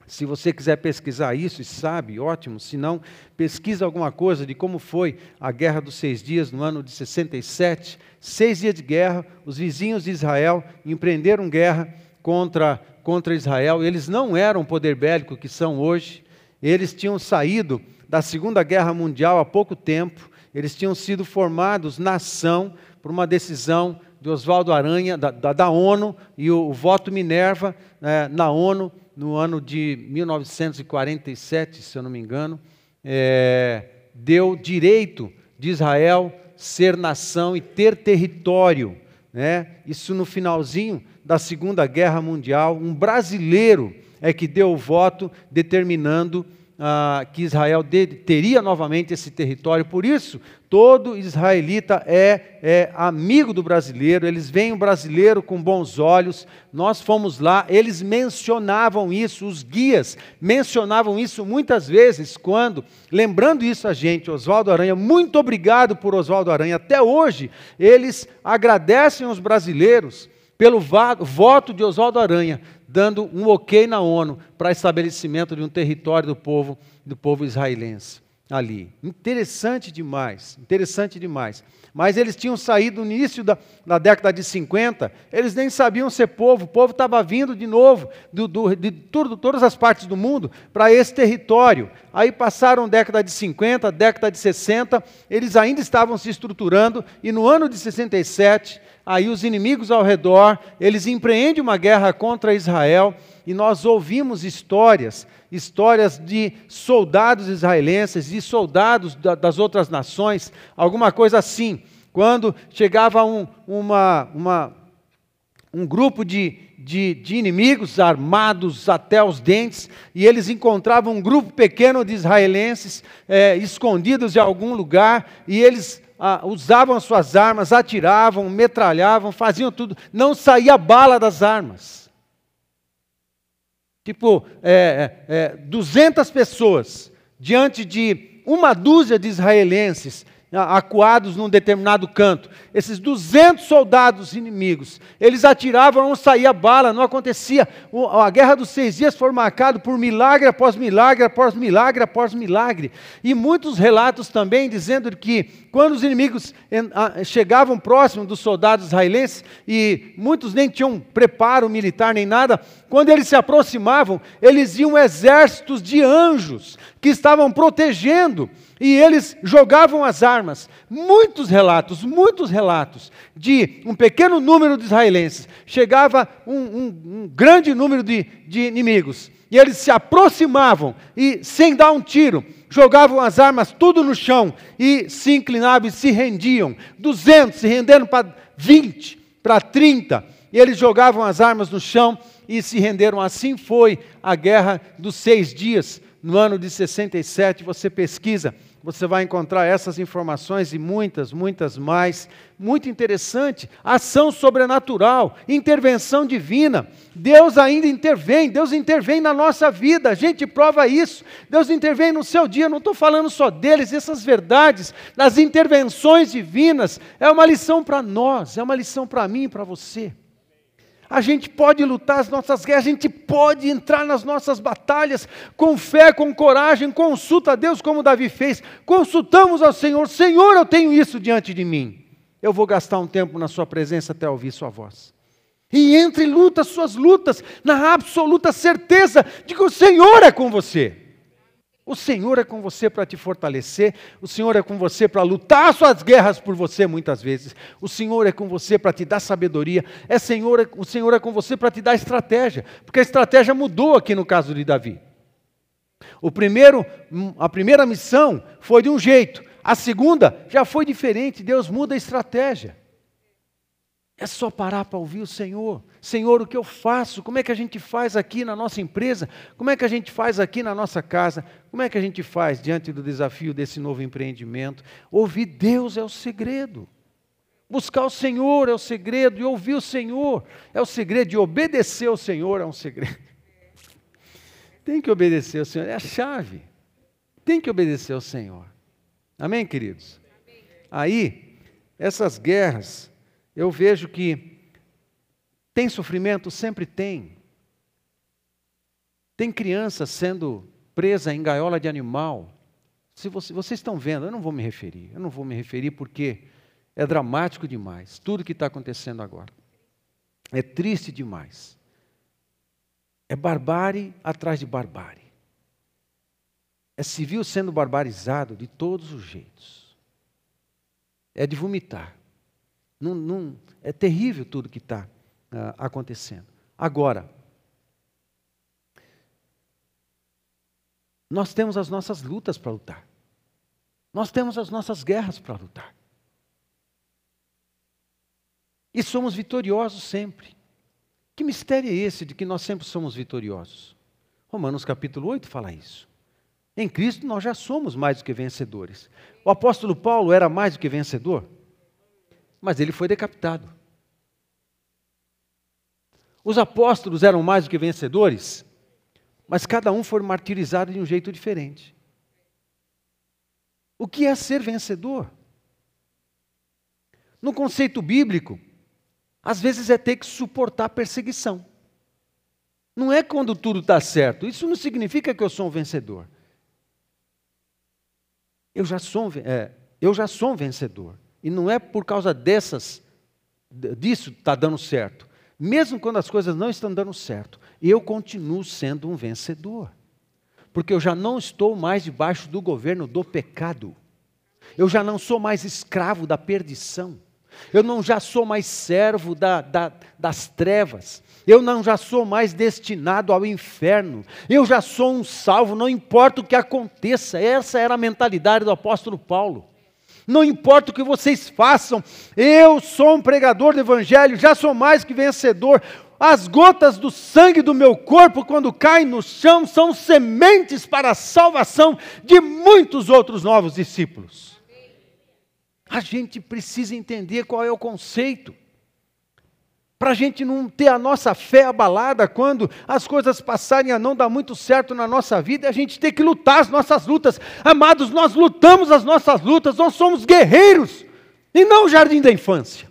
se você quiser pesquisar isso e sabe, ótimo. Se não, pesquisa alguma coisa de como foi a Guerra dos Seis Dias no ano de 67. Seis dias de guerra, os vizinhos de Israel empreenderam guerra contra, contra Israel. Eles não eram o poder bélico que são hoje. Eles tinham saído da Segunda Guerra Mundial há pouco tempo, eles tinham sido formados nação por uma decisão de Oswaldo Aranha, da, da, da ONU, e o, o voto Minerva né, na ONU, no ano de 1947, se eu não me engano, é, deu direito de Israel ser nação e ter território. Né? Isso no finalzinho da Segunda Guerra Mundial. Um brasileiro é que deu o voto determinando ah, que Israel de, teria novamente esse território. Por isso, todo israelita é, é amigo do brasileiro, eles veem o brasileiro com bons olhos. Nós fomos lá, eles mencionavam isso, os guias mencionavam isso muitas vezes, quando, lembrando isso a gente, Oswaldo Aranha, muito obrigado por Oswaldo Aranha. Até hoje, eles agradecem aos brasileiros pelo voto de Oswaldo Aranha, dando um ok na ONU para estabelecimento de um território do povo, do povo israelense. ali. Interessante demais, interessante demais. Mas eles tinham saído no início da, da década de 50, eles nem sabiam ser povo, o povo estava vindo de novo do, do, de tudo, todas as partes do mundo para esse território. Aí passaram década de 50, década de 60, eles ainda estavam se estruturando, e no ano de 67, aí os inimigos ao redor, eles empreendem uma guerra contra Israel, e nós ouvimos histórias histórias de soldados israelenses, de soldados das outras nações, alguma coisa assim. Quando chegava um, uma, uma, um grupo de, de, de, inimigos armados até os dentes, e eles encontravam um grupo pequeno de israelenses é, escondidos em algum lugar, e eles ah, usavam suas armas, atiravam, metralhavam, faziam tudo, não saía bala das armas. Tipo, é, é, é 200 pessoas diante de uma dúzia de israelenses acuados num determinado canto. Esses 200 soldados inimigos, eles atiravam, não saía bala, não acontecia. A guerra dos seis dias foi marcada por milagre após milagre, após milagre, após milagre. E muitos relatos também dizendo que quando os inimigos chegavam próximo dos soldados israelenses, e muitos nem tinham preparo militar nem nada, quando eles se aproximavam, eles viam exércitos de anjos que estavam protegendo e eles jogavam as armas. Muitos relatos, muitos relatos de um pequeno número de israelenses. Chegava um, um, um grande número de, de inimigos. E eles se aproximavam e, sem dar um tiro, jogavam as armas tudo no chão e se inclinavam e se rendiam. 200 se rendendo para 20, para 30. E eles jogavam as armas no chão e se renderam. Assim foi a guerra dos seis dias, no ano de 67. Você pesquisa você vai encontrar essas informações e muitas, muitas mais. Muito interessante. Ação sobrenatural, intervenção divina. Deus ainda intervém, Deus intervém na nossa vida. A gente prova isso. Deus intervém no seu dia. Não estou falando só deles, essas verdades, das intervenções divinas. É uma lição para nós, é uma lição para mim e para você. A gente pode lutar as nossas guerras, a gente pode entrar nas nossas batalhas com fé, com coragem, consulta a Deus como Davi fez. Consultamos ao Senhor: Senhor, eu tenho isso diante de mim. Eu vou gastar um tempo na Sua presença até ouvir Sua voz. E entre luta suas lutas, na absoluta certeza de que o Senhor é com você. O Senhor é com você para te fortalecer, o Senhor é com você para lutar suas guerras por você muitas vezes. O Senhor é com você para te dar sabedoria, é Senhor, o Senhor é com você para te dar estratégia, porque a estratégia mudou aqui no caso de Davi. O primeiro, a primeira missão foi de um jeito, a segunda já foi diferente, Deus muda a estratégia. É só parar para ouvir o Senhor. Senhor, o que eu faço? Como é que a gente faz aqui na nossa empresa? Como é que a gente faz aqui na nossa casa? Como é que a gente faz diante do desafio desse novo empreendimento? Ouvir Deus é o segredo. Buscar o Senhor é o segredo, e ouvir o Senhor é o segredo, e obedecer ao Senhor é um segredo. Tem que obedecer ao Senhor, é a chave. Tem que obedecer ao Senhor. Amém, queridos? Aí, essas guerras eu vejo que tem sofrimento? Sempre tem. Tem criança sendo presa em gaiola de animal. Se você, vocês estão vendo, eu não vou me referir. Eu não vou me referir porque é dramático demais. Tudo que está acontecendo agora. É triste demais. É barbárie atrás de barbárie. É civil sendo barbarizado de todos os jeitos. É de vomitar. Não, não, é terrível tudo que está uh, acontecendo. Agora, nós temos as nossas lutas para lutar. Nós temos as nossas guerras para lutar. E somos vitoriosos sempre. Que mistério é esse de que nós sempre somos vitoriosos? Romanos capítulo 8 fala isso. Em Cristo nós já somos mais do que vencedores. O apóstolo Paulo era mais do que vencedor? Mas ele foi decapitado. Os apóstolos eram mais do que vencedores, mas cada um foi martirizado de um jeito diferente. O que é ser vencedor? No conceito bíblico, às vezes é ter que suportar perseguição. Não é quando tudo está certo. Isso não significa que eu sou um vencedor. Eu já sou, é, eu já sou um vencedor. E não é por causa dessas, disso está dando certo. Mesmo quando as coisas não estão dando certo, eu continuo sendo um vencedor. Porque eu já não estou mais debaixo do governo do pecado. Eu já não sou mais escravo da perdição. Eu não já sou mais servo da, da, das trevas. Eu não já sou mais destinado ao inferno. Eu já sou um salvo, não importa o que aconteça. Essa era a mentalidade do apóstolo Paulo. Não importa o que vocês façam, eu sou um pregador do evangelho, já sou mais que vencedor. As gotas do sangue do meu corpo, quando caem no chão, são sementes para a salvação de muitos outros novos discípulos. A gente precisa entender qual é o conceito. Para a gente não ter a nossa fé abalada quando as coisas passarem a não dar muito certo na nossa vida, a gente tem que lutar as nossas lutas. Amados, nós lutamos as nossas lutas, nós somos guerreiros, e não jardim da infância.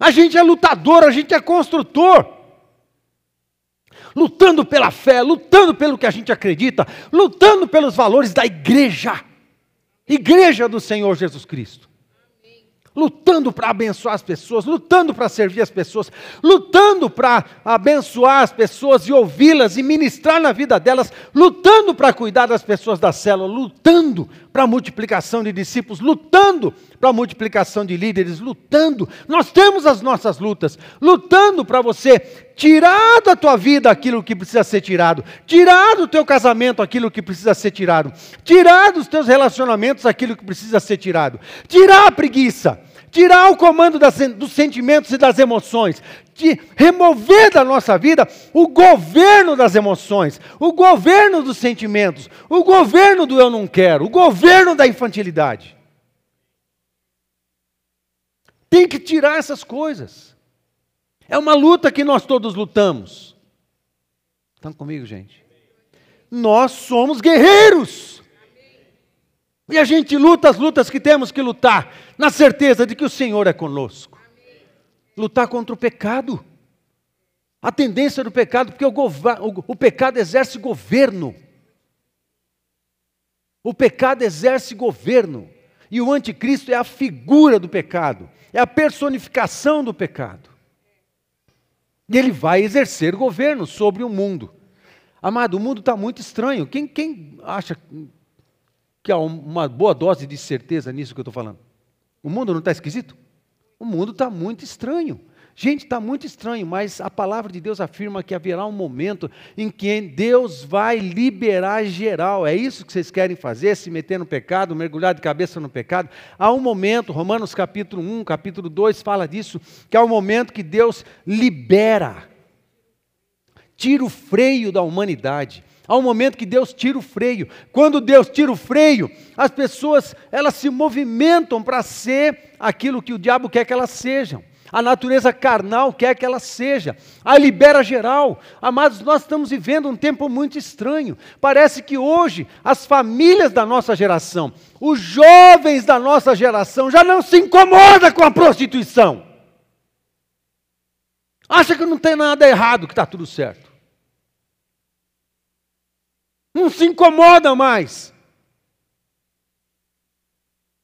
A gente é lutador, a gente é construtor. Lutando pela fé, lutando pelo que a gente acredita, lutando pelos valores da igreja, igreja do Senhor Jesus Cristo lutando para abençoar as pessoas, lutando para servir as pessoas, lutando para abençoar as pessoas e ouvi-las e ministrar na vida delas, lutando para cuidar das pessoas da célula, lutando para a multiplicação de discípulos, lutando para a multiplicação de líderes, lutando. Nós temos as nossas lutas, lutando para você tirar da tua vida aquilo que precisa ser tirado, tirar do teu casamento aquilo que precisa ser tirado, tirar dos teus relacionamentos aquilo que precisa ser tirado, tirar a preguiça, tirar o comando das, dos sentimentos e das emoções, de remover da nossa vida o governo das emoções, o governo dos sentimentos, o governo do eu não quero, o governo da infantilidade. Tem que tirar essas coisas. É uma luta que nós todos lutamos. Estão comigo, gente? Nós somos guerreiros. E a gente luta as lutas que temos que lutar, na certeza de que o Senhor é conosco. Lutar contra o pecado. A tendência do pecado, porque o, o, o pecado exerce governo. O pecado exerce governo. E o anticristo é a figura do pecado, é a personificação do pecado. E ele vai exercer governo sobre o mundo. Amado, o mundo está muito estranho. Quem, quem acha que há uma boa dose de certeza nisso que eu estou falando? O mundo não está esquisito? O mundo está muito estranho. Gente, está muito estranho, mas a palavra de Deus afirma que haverá um momento em que Deus vai liberar geral. É isso que vocês querem fazer? Se meter no pecado, mergulhar de cabeça no pecado? Há um momento, Romanos capítulo 1, capítulo 2 fala disso, que é o momento que Deus libera, tira o freio da humanidade. Há um momento que Deus tira o freio. Quando Deus tira o freio, as pessoas elas se movimentam para ser aquilo que o diabo quer que elas sejam a natureza carnal quer que ela seja, a libera geral. Amados, nós estamos vivendo um tempo muito estranho. Parece que hoje as famílias da nossa geração, os jovens da nossa geração já não se incomodam com a prostituição. Acha que não tem nada errado, que está tudo certo. Não se incomoda mais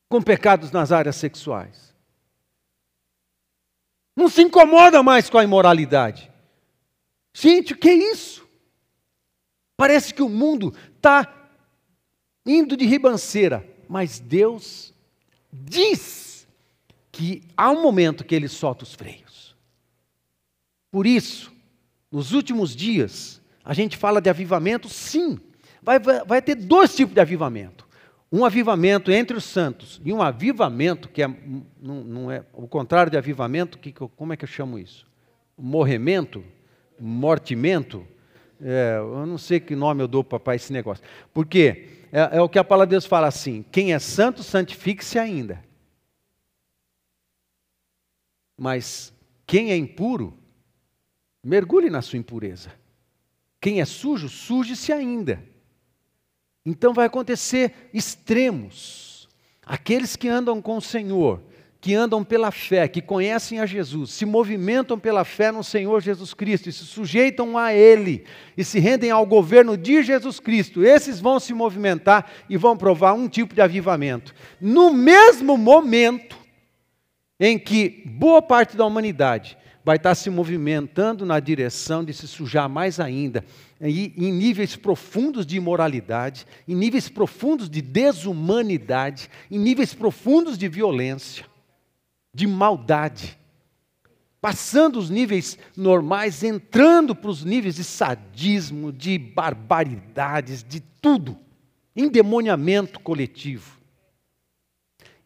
com pecados nas áreas sexuais não se incomoda mais com a imoralidade. Gente, o que é isso? Parece que o mundo está indo de ribanceira, mas Deus diz que há um momento que Ele solta os freios. Por isso, nos últimos dias, a gente fala de avivamento, sim, vai, vai, ter dois tipos de avivamento um avivamento entre os santos e um avivamento que é, não, não é o contrário de avivamento, que, como é que eu chamo isso? Morremento? Mortimento? É, eu não sei que nome eu dou para esse negócio. Porque é, é o que a palavra de Deus fala assim: quem é santo, santifique-se ainda. Mas quem é impuro, mergulhe na sua impureza. Quem é sujo, suje-se ainda. Então vai acontecer extremos. Aqueles que andam com o Senhor, que andam pela fé, que conhecem a Jesus, se movimentam pela fé no Senhor Jesus Cristo e se sujeitam a Ele e se rendem ao governo de Jesus Cristo, esses vão se movimentar e vão provar um tipo de avivamento. No mesmo momento em que boa parte da humanidade vai estar se movimentando na direção de se sujar mais ainda, em níveis profundos de imoralidade, em níveis profundos de desumanidade, em níveis profundos de violência, de maldade, passando os níveis normais, entrando para os níveis de sadismo, de barbaridades, de tudo, endemoniamento coletivo.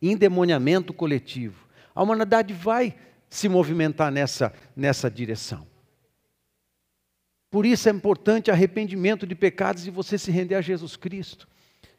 Endemoniamento coletivo. A humanidade vai se movimentar nessa, nessa direção. Por isso é importante arrependimento de pecados e você se render a Jesus Cristo.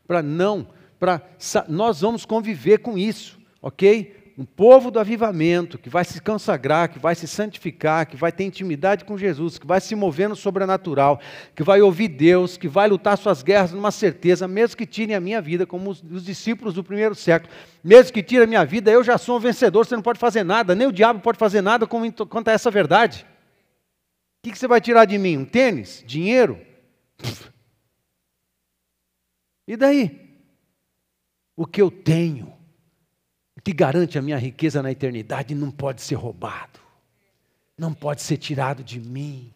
Para não, para nós vamos conviver com isso, ok? Um povo do avivamento, que vai se consagrar, que vai se santificar, que vai ter intimidade com Jesus, que vai se mover no sobrenatural, que vai ouvir Deus, que vai lutar suas guerras numa certeza, mesmo que tirem a minha vida, como os, os discípulos do primeiro século, mesmo que tirem a minha vida, eu já sou um vencedor, você não pode fazer nada, nem o diabo pode fazer nada quanto a essa verdade. O que você vai tirar de mim? Um tênis? Dinheiro? E daí? O que eu tenho? Que garante a minha riqueza na eternidade não pode ser roubado, não pode ser tirado de mim.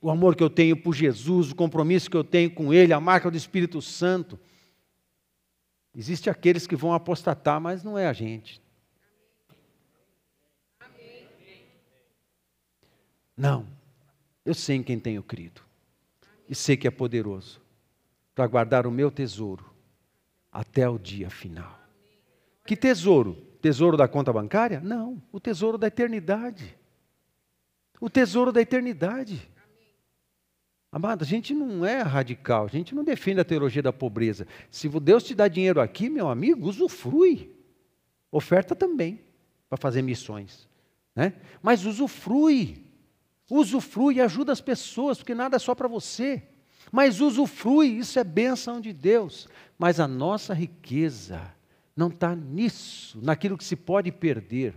O amor que eu tenho por Jesus, o compromisso que eu tenho com Ele, a marca do Espírito Santo. Existem aqueles que vão apostatar, mas não é a gente. Não, eu sei em quem tenho crido, e sei que é poderoso para guardar o meu tesouro até o dia final. Que tesouro? Tesouro da conta bancária? Não, o tesouro da eternidade. O tesouro da eternidade. Amado, a gente não é radical, a gente não defende a teologia da pobreza. Se Deus te dá dinheiro aqui, meu amigo, usufrui. Oferta também, para fazer missões. Né? Mas usufrui. Usufrui e ajuda as pessoas, porque nada é só para você. Mas usufrui, isso é bênção de Deus. Mas a nossa riqueza não está nisso, naquilo que se pode perder.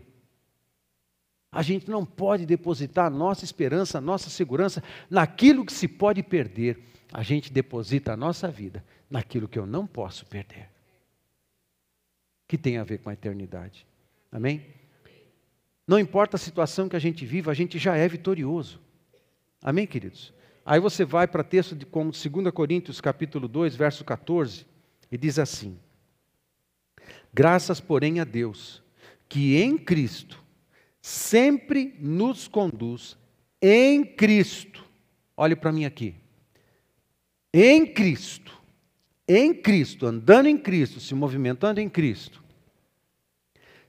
A gente não pode depositar a nossa esperança, a nossa segurança naquilo que se pode perder. A gente deposita a nossa vida naquilo que eu não posso perder. Que tem a ver com a eternidade. Amém? Não importa a situação que a gente viva, a gente já é vitorioso. Amém, queridos? Aí você vai para texto de como 2 Coríntios capítulo 2, verso 14, e diz assim: Graças, porém, a Deus, que em Cristo sempre nos conduz em Cristo. Olhe para mim aqui. Em Cristo, em Cristo, andando em Cristo, se movimentando em Cristo,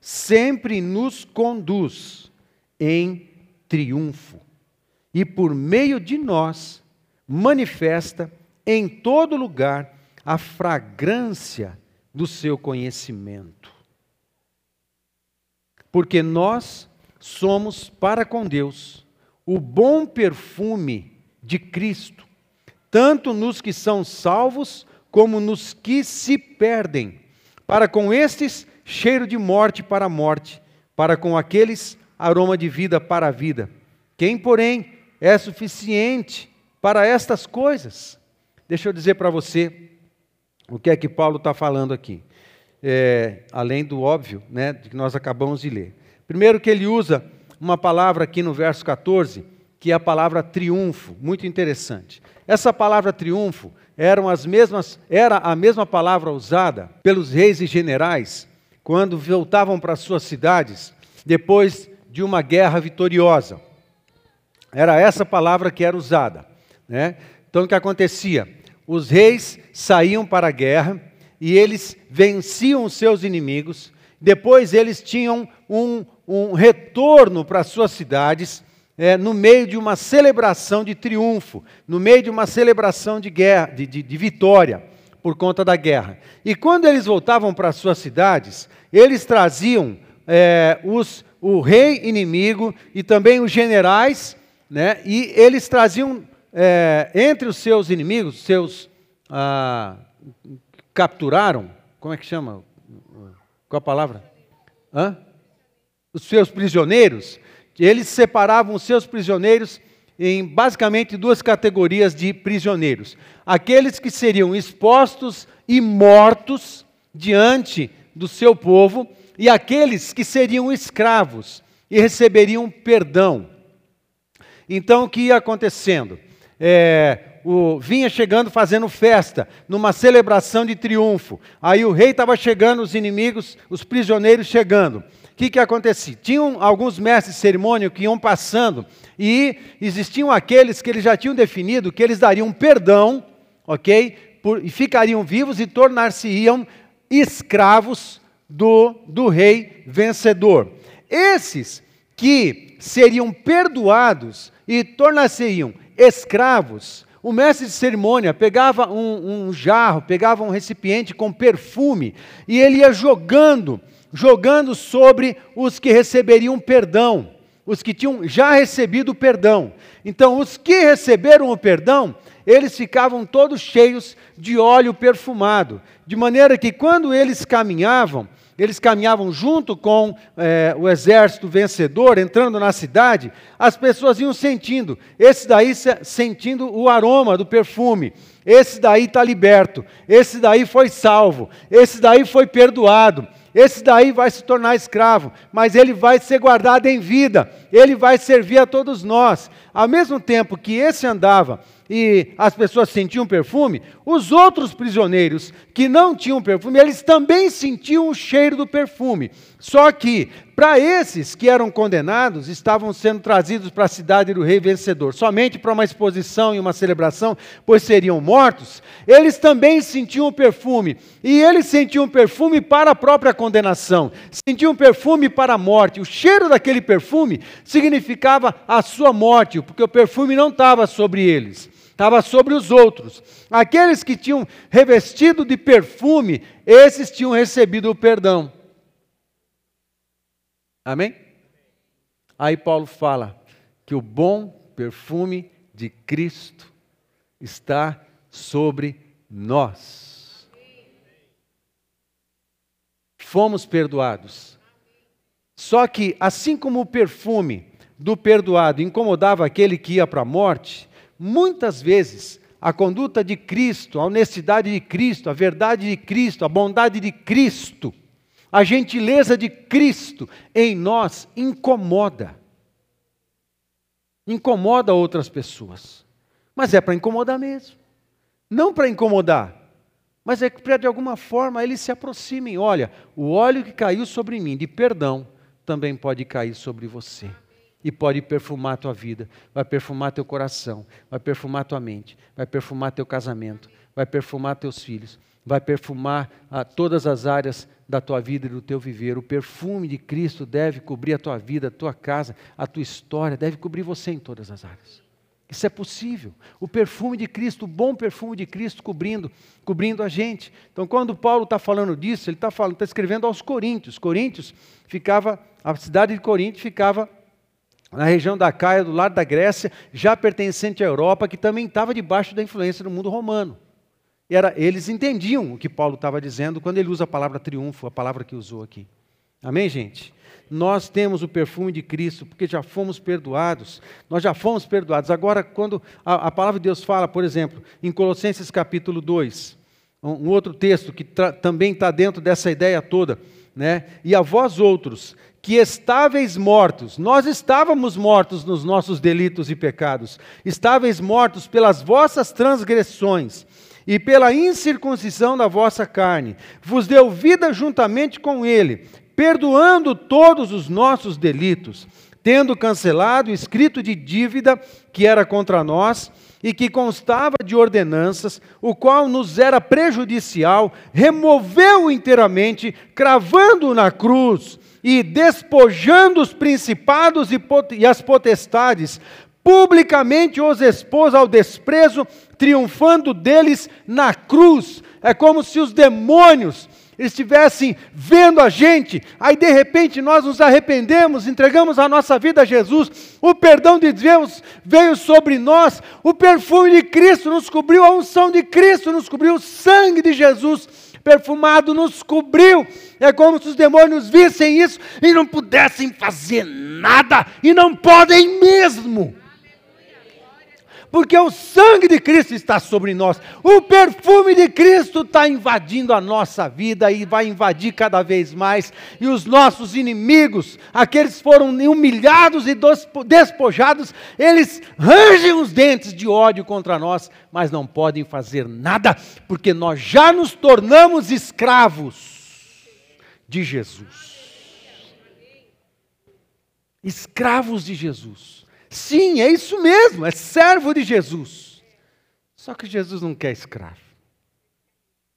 sempre nos conduz em triunfo e por meio de nós manifesta em todo lugar a fragrância do seu conhecimento. Porque nós somos para com Deus o bom perfume de Cristo, tanto nos que são salvos como nos que se perdem. Para com estes, cheiro de morte para a morte, para com aqueles, aroma de vida para a vida. Quem, porém, é suficiente para estas coisas? Deixa eu dizer para você, o que é que Paulo está falando aqui? É, além do óbvio, né, que nós acabamos de ler. Primeiro que ele usa uma palavra aqui no verso 14, que é a palavra triunfo, muito interessante. Essa palavra triunfo eram as mesmas, era a mesma palavra usada pelos reis e generais quando voltavam para suas cidades depois de uma guerra vitoriosa. Era essa palavra que era usada. Né? Então o que acontecia? Os reis saíam para a guerra e eles venciam os seus inimigos. Depois eles tinham um, um retorno para suas cidades é, no meio de uma celebração de triunfo, no meio de uma celebração de guerra, de, de, de vitória por conta da guerra. E quando eles voltavam para suas cidades, eles traziam é, os, o rei inimigo e também os generais, né, e eles traziam é, entre os seus inimigos, seus ah, capturaram, como é que chama? Qual a palavra? Hã? os seus prisioneiros, eles separavam os seus prisioneiros em basicamente duas categorias de prisioneiros: aqueles que seriam expostos e mortos diante do seu povo, e aqueles que seriam escravos e receberiam perdão. Então, o que ia acontecendo? É, o, vinha chegando fazendo festa, numa celebração de triunfo. Aí o rei estava chegando, os inimigos, os prisioneiros chegando. O que, que acontecia? Tinham alguns mestres de cerimônia que iam passando, e existiam aqueles que eles já tinham definido que eles dariam perdão, ok? Por, e ficariam vivos e tornar-se-iam escravos do, do rei vencedor. Esses que seriam perdoados e tornar-se-iam escravos, o mestre de cerimônia pegava um, um, jarro, pegava um recipiente com perfume e ele ia jogando, jogando sobre os que receberiam perdão, os que tinham já recebido o perdão. Então, os que receberam o perdão, eles ficavam todos cheios de óleo perfumado, de maneira que quando eles caminhavam, eles caminhavam junto com é, o exército vencedor, entrando na cidade, as pessoas iam sentindo, esse daí sentindo o aroma do perfume, esse daí está liberto, esse daí foi salvo, esse daí foi perdoado, esse daí vai se tornar escravo, mas ele vai ser guardado em vida, ele vai servir a todos nós. Ao mesmo tempo que esse andava e as pessoas sentiam perfume, os outros prisioneiros que não tinham perfume, eles também sentiam o cheiro do perfume. Só que, para esses que eram condenados, estavam sendo trazidos para a cidade do rei vencedor, somente para uma exposição e uma celebração, pois seriam mortos, eles também sentiam o perfume. E eles sentiam perfume para a própria condenação, sentiam perfume para a morte. O cheiro daquele perfume significava a sua morte, porque o perfume não estava sobre eles estava sobre os outros. Aqueles que tinham revestido de perfume, esses tinham recebido o perdão. Amém? Aí Paulo fala que o bom perfume de Cristo está sobre nós. Fomos perdoados. Só que, assim como o perfume do perdoado incomodava aquele que ia para a morte, Muitas vezes, a conduta de Cristo, a honestidade de Cristo, a verdade de Cristo, a bondade de Cristo, a gentileza de Cristo em nós incomoda. Incomoda outras pessoas. Mas é para incomodar mesmo. Não para incomodar, mas é para de alguma forma eles se aproximem. Olha, o óleo que caiu sobre mim de perdão também pode cair sobre você e pode perfumar a tua vida, vai perfumar teu coração, vai perfumar tua mente, vai perfumar teu casamento, vai perfumar teus filhos, vai perfumar a, ah, todas as áreas da tua vida e do teu viver. O perfume de Cristo deve cobrir a tua vida, a tua casa, a tua história, deve cobrir você em todas as áreas. Isso é possível. O perfume de Cristo, o bom perfume de Cristo cobrindo, cobrindo a gente. Então, quando Paulo está falando disso, ele está falando, está escrevendo aos Coríntios. Coríntios ficava, a cidade de Corinto ficava na região da Caia, do lado da Grécia, já pertencente à Europa, que também estava debaixo da influência do mundo romano. E era, eles entendiam o que Paulo estava dizendo quando ele usa a palavra triunfo, a palavra que usou aqui. Amém, gente? Nós temos o perfume de Cristo, porque já fomos perdoados. Nós já fomos perdoados. Agora, quando a, a palavra de Deus fala, por exemplo, em Colossenses capítulo 2, um, um outro texto que também está dentro dessa ideia toda, né? E a vós outros, que estáveis mortos, nós estávamos mortos nos nossos delitos e pecados, estáveis mortos pelas vossas transgressões e pela incircuncisão da vossa carne, vos deu vida juntamente com ele, perdoando todos os nossos delitos, tendo cancelado o escrito de dívida que era contra nós e que constava de ordenanças, o qual nos era prejudicial, removeu inteiramente, cravando-o na cruz e despojando os principados e as potestades, publicamente os expôs ao desprezo, triunfando deles na cruz. É como se os demônios estivessem vendo a gente, aí de repente nós nos arrependemos, entregamos a nossa vida a Jesus, o perdão de Deus veio sobre nós, o perfume de Cristo nos cobriu, a unção de Cristo nos cobriu, o sangue de Jesus perfumado nos cobriu. É como se os demônios vissem isso e não pudessem fazer nada, e não podem mesmo porque o sangue de Cristo está sobre nós, o perfume de Cristo está invadindo a nossa vida e vai invadir cada vez mais, e os nossos inimigos, aqueles que foram humilhados e despojados, eles rangem os dentes de ódio contra nós, mas não podem fazer nada, porque nós já nos tornamos escravos de Jesus. Escravos de Jesus. Sim, é isso mesmo, é servo de Jesus. Só que Jesus não quer escravo.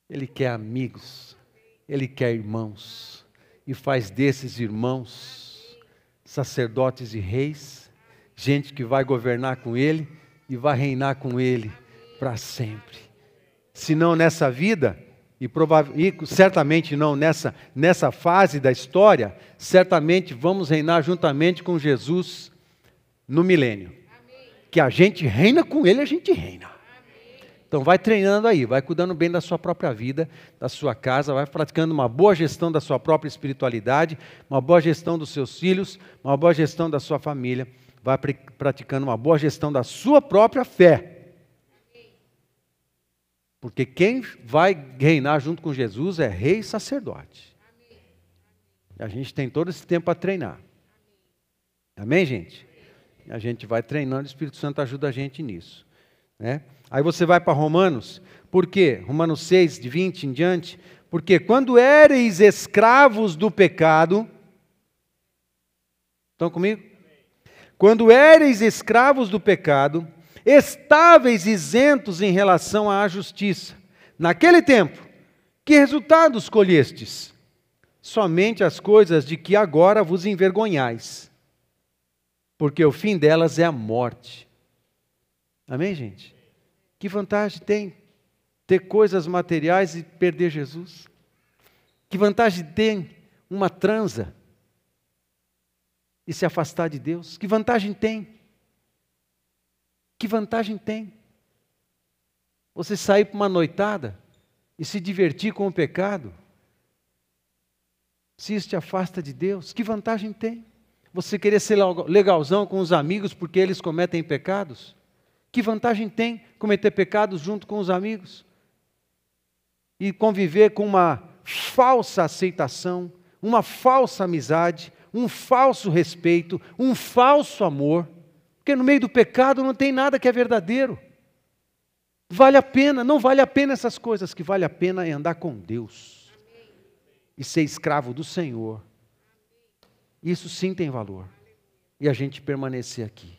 Ele quer amigos, ele quer irmãos, e faz desses irmãos sacerdotes e reis, gente que vai governar com ele e vai reinar com ele para sempre. Se não nessa vida, e, e, certamente não nessa, nessa fase da história, certamente vamos reinar juntamente com Jesus no milênio. Que a gente reina com ele, a gente reina. Então vai treinando aí, vai cuidando bem da sua própria vida, da sua casa, vai praticando uma boa gestão da sua própria espiritualidade, uma boa gestão dos seus filhos, uma boa gestão da sua família, vai praticando uma boa gestão da sua própria fé. Porque quem vai reinar junto com Jesus é rei e sacerdote. A gente tem todo esse tempo para treinar. Amém, gente? A gente vai treinando, o Espírito Santo ajuda a gente nisso. Né? Aí você vai para Romanos, por quê? Romanos 6, de 20 em diante. Porque quando éreis escravos do pecado, estão comigo? Quando éreis escravos do pecado, estáveis isentos em relação à justiça, naquele tempo, que resultados colhestes? Somente as coisas de que agora vos envergonhais porque o fim delas é a morte. Amém, gente? Que vantagem tem ter coisas materiais e perder Jesus? Que vantagem tem uma transa e se afastar de Deus? Que vantagem tem? Que vantagem tem? Você sair para uma noitada e se divertir com o pecado? Se isso te afasta de Deus, que vantagem tem? Você querer ser legalzão com os amigos porque eles cometem pecados? Que vantagem tem cometer pecados junto com os amigos? E conviver com uma falsa aceitação, uma falsa amizade, um falso respeito, um falso amor. Porque no meio do pecado não tem nada que é verdadeiro. Vale a pena, não vale a pena essas coisas, que vale a pena é andar com Deus e ser escravo do Senhor isso sim tem valor. E a gente permanecer aqui.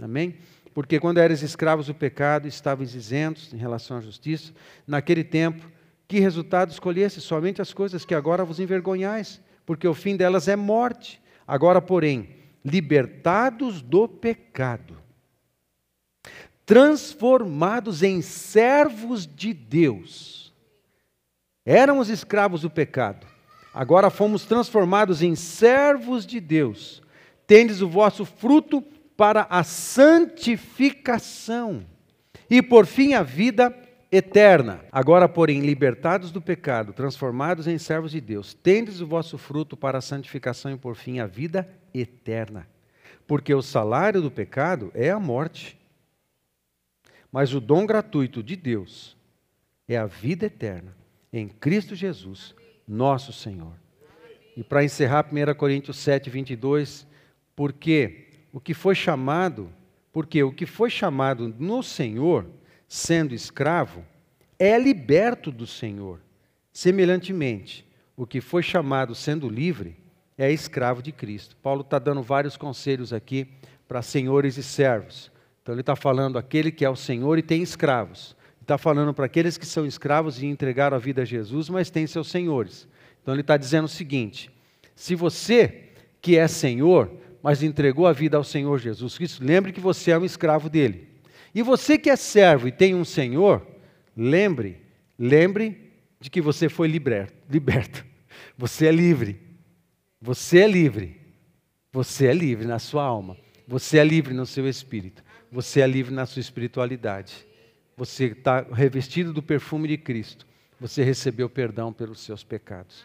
Amém? Porque quando eres escravos do pecado, estavas isentos em relação à justiça. Naquele tempo, que resultado escolhesse? Somente as coisas que agora vos envergonhais, porque o fim delas é morte. Agora, porém, libertados do pecado, transformados em servos de Deus. Éramos escravos do pecado, Agora fomos transformados em servos de Deus. Tendes o vosso fruto para a santificação e por fim a vida eterna. Agora, porém, libertados do pecado, transformados em servos de Deus, tendes o vosso fruto para a santificação e por fim a vida eterna. Porque o salário do pecado é a morte, mas o dom gratuito de Deus é a vida eterna em Cristo Jesus nosso Senhor. E para encerrar, 1 Coríntios 7, 22, porque o que foi chamado, porque o que foi chamado no Senhor, sendo escravo, é liberto do Senhor. Semelhantemente, o que foi chamado sendo livre, é escravo de Cristo. Paulo está dando vários conselhos aqui para senhores e servos. Então ele está falando aquele que é o Senhor e tem escravos está falando para aqueles que são escravos e entregaram a vida a Jesus, mas têm seus senhores. Então ele está dizendo o seguinte: se você que é senhor, mas entregou a vida ao Senhor Jesus Cristo, lembre que você é um escravo dele. E você que é servo e tem um senhor, lembre, lembre de que você foi liberto. liberto. Você é livre. Você é livre. Você é livre na sua alma. Você é livre no seu espírito. Você é livre na sua espiritualidade. Você está revestido do perfume de Cristo. Você recebeu perdão pelos seus pecados.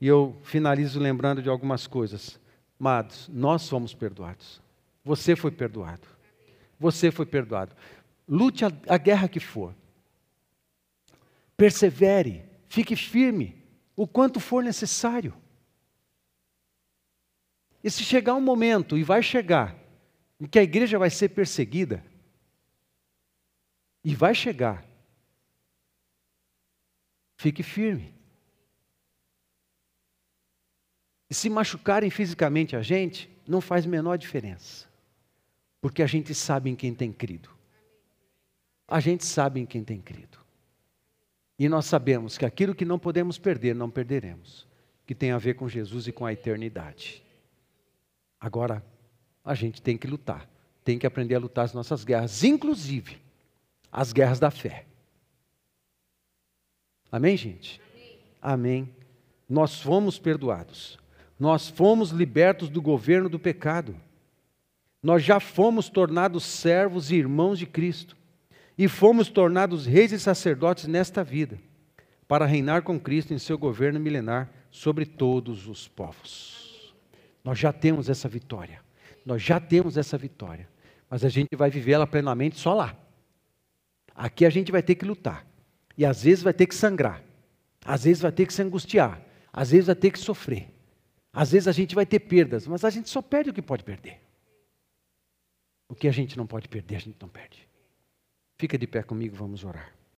E eu finalizo lembrando de algumas coisas. Amados, nós somos perdoados. Você foi perdoado. Você foi perdoado. Lute a, a guerra que for. Persevere. Fique firme. O quanto for necessário. E se chegar um momento, e vai chegar, em que a igreja vai ser perseguida, e vai chegar, fique firme. E se machucarem fisicamente a gente, não faz menor diferença. Porque a gente sabe em quem tem crido. A gente sabe em quem tem crido. E nós sabemos que aquilo que não podemos perder, não perderemos. Que tem a ver com Jesus e com a eternidade. Agora, a gente tem que lutar. Tem que aprender a lutar as nossas guerras, inclusive as guerras da fé. Amém, gente? Amém. Amém. Nós fomos perdoados. Nós fomos libertos do governo do pecado. Nós já fomos tornados servos e irmãos de Cristo. E fomos tornados reis e sacerdotes nesta vida, para reinar com Cristo em seu governo milenar sobre todos os povos. Nós já temos essa vitória. Nós já temos essa vitória. Mas a gente vai vivê-la plenamente só lá. Aqui a gente vai ter que lutar. E às vezes vai ter que sangrar. Às vezes vai ter que se angustiar. Às vezes vai ter que sofrer. Às vezes a gente vai ter perdas, mas a gente só perde o que pode perder. O que a gente não pode perder, a gente não perde. Fica de pé comigo, vamos orar.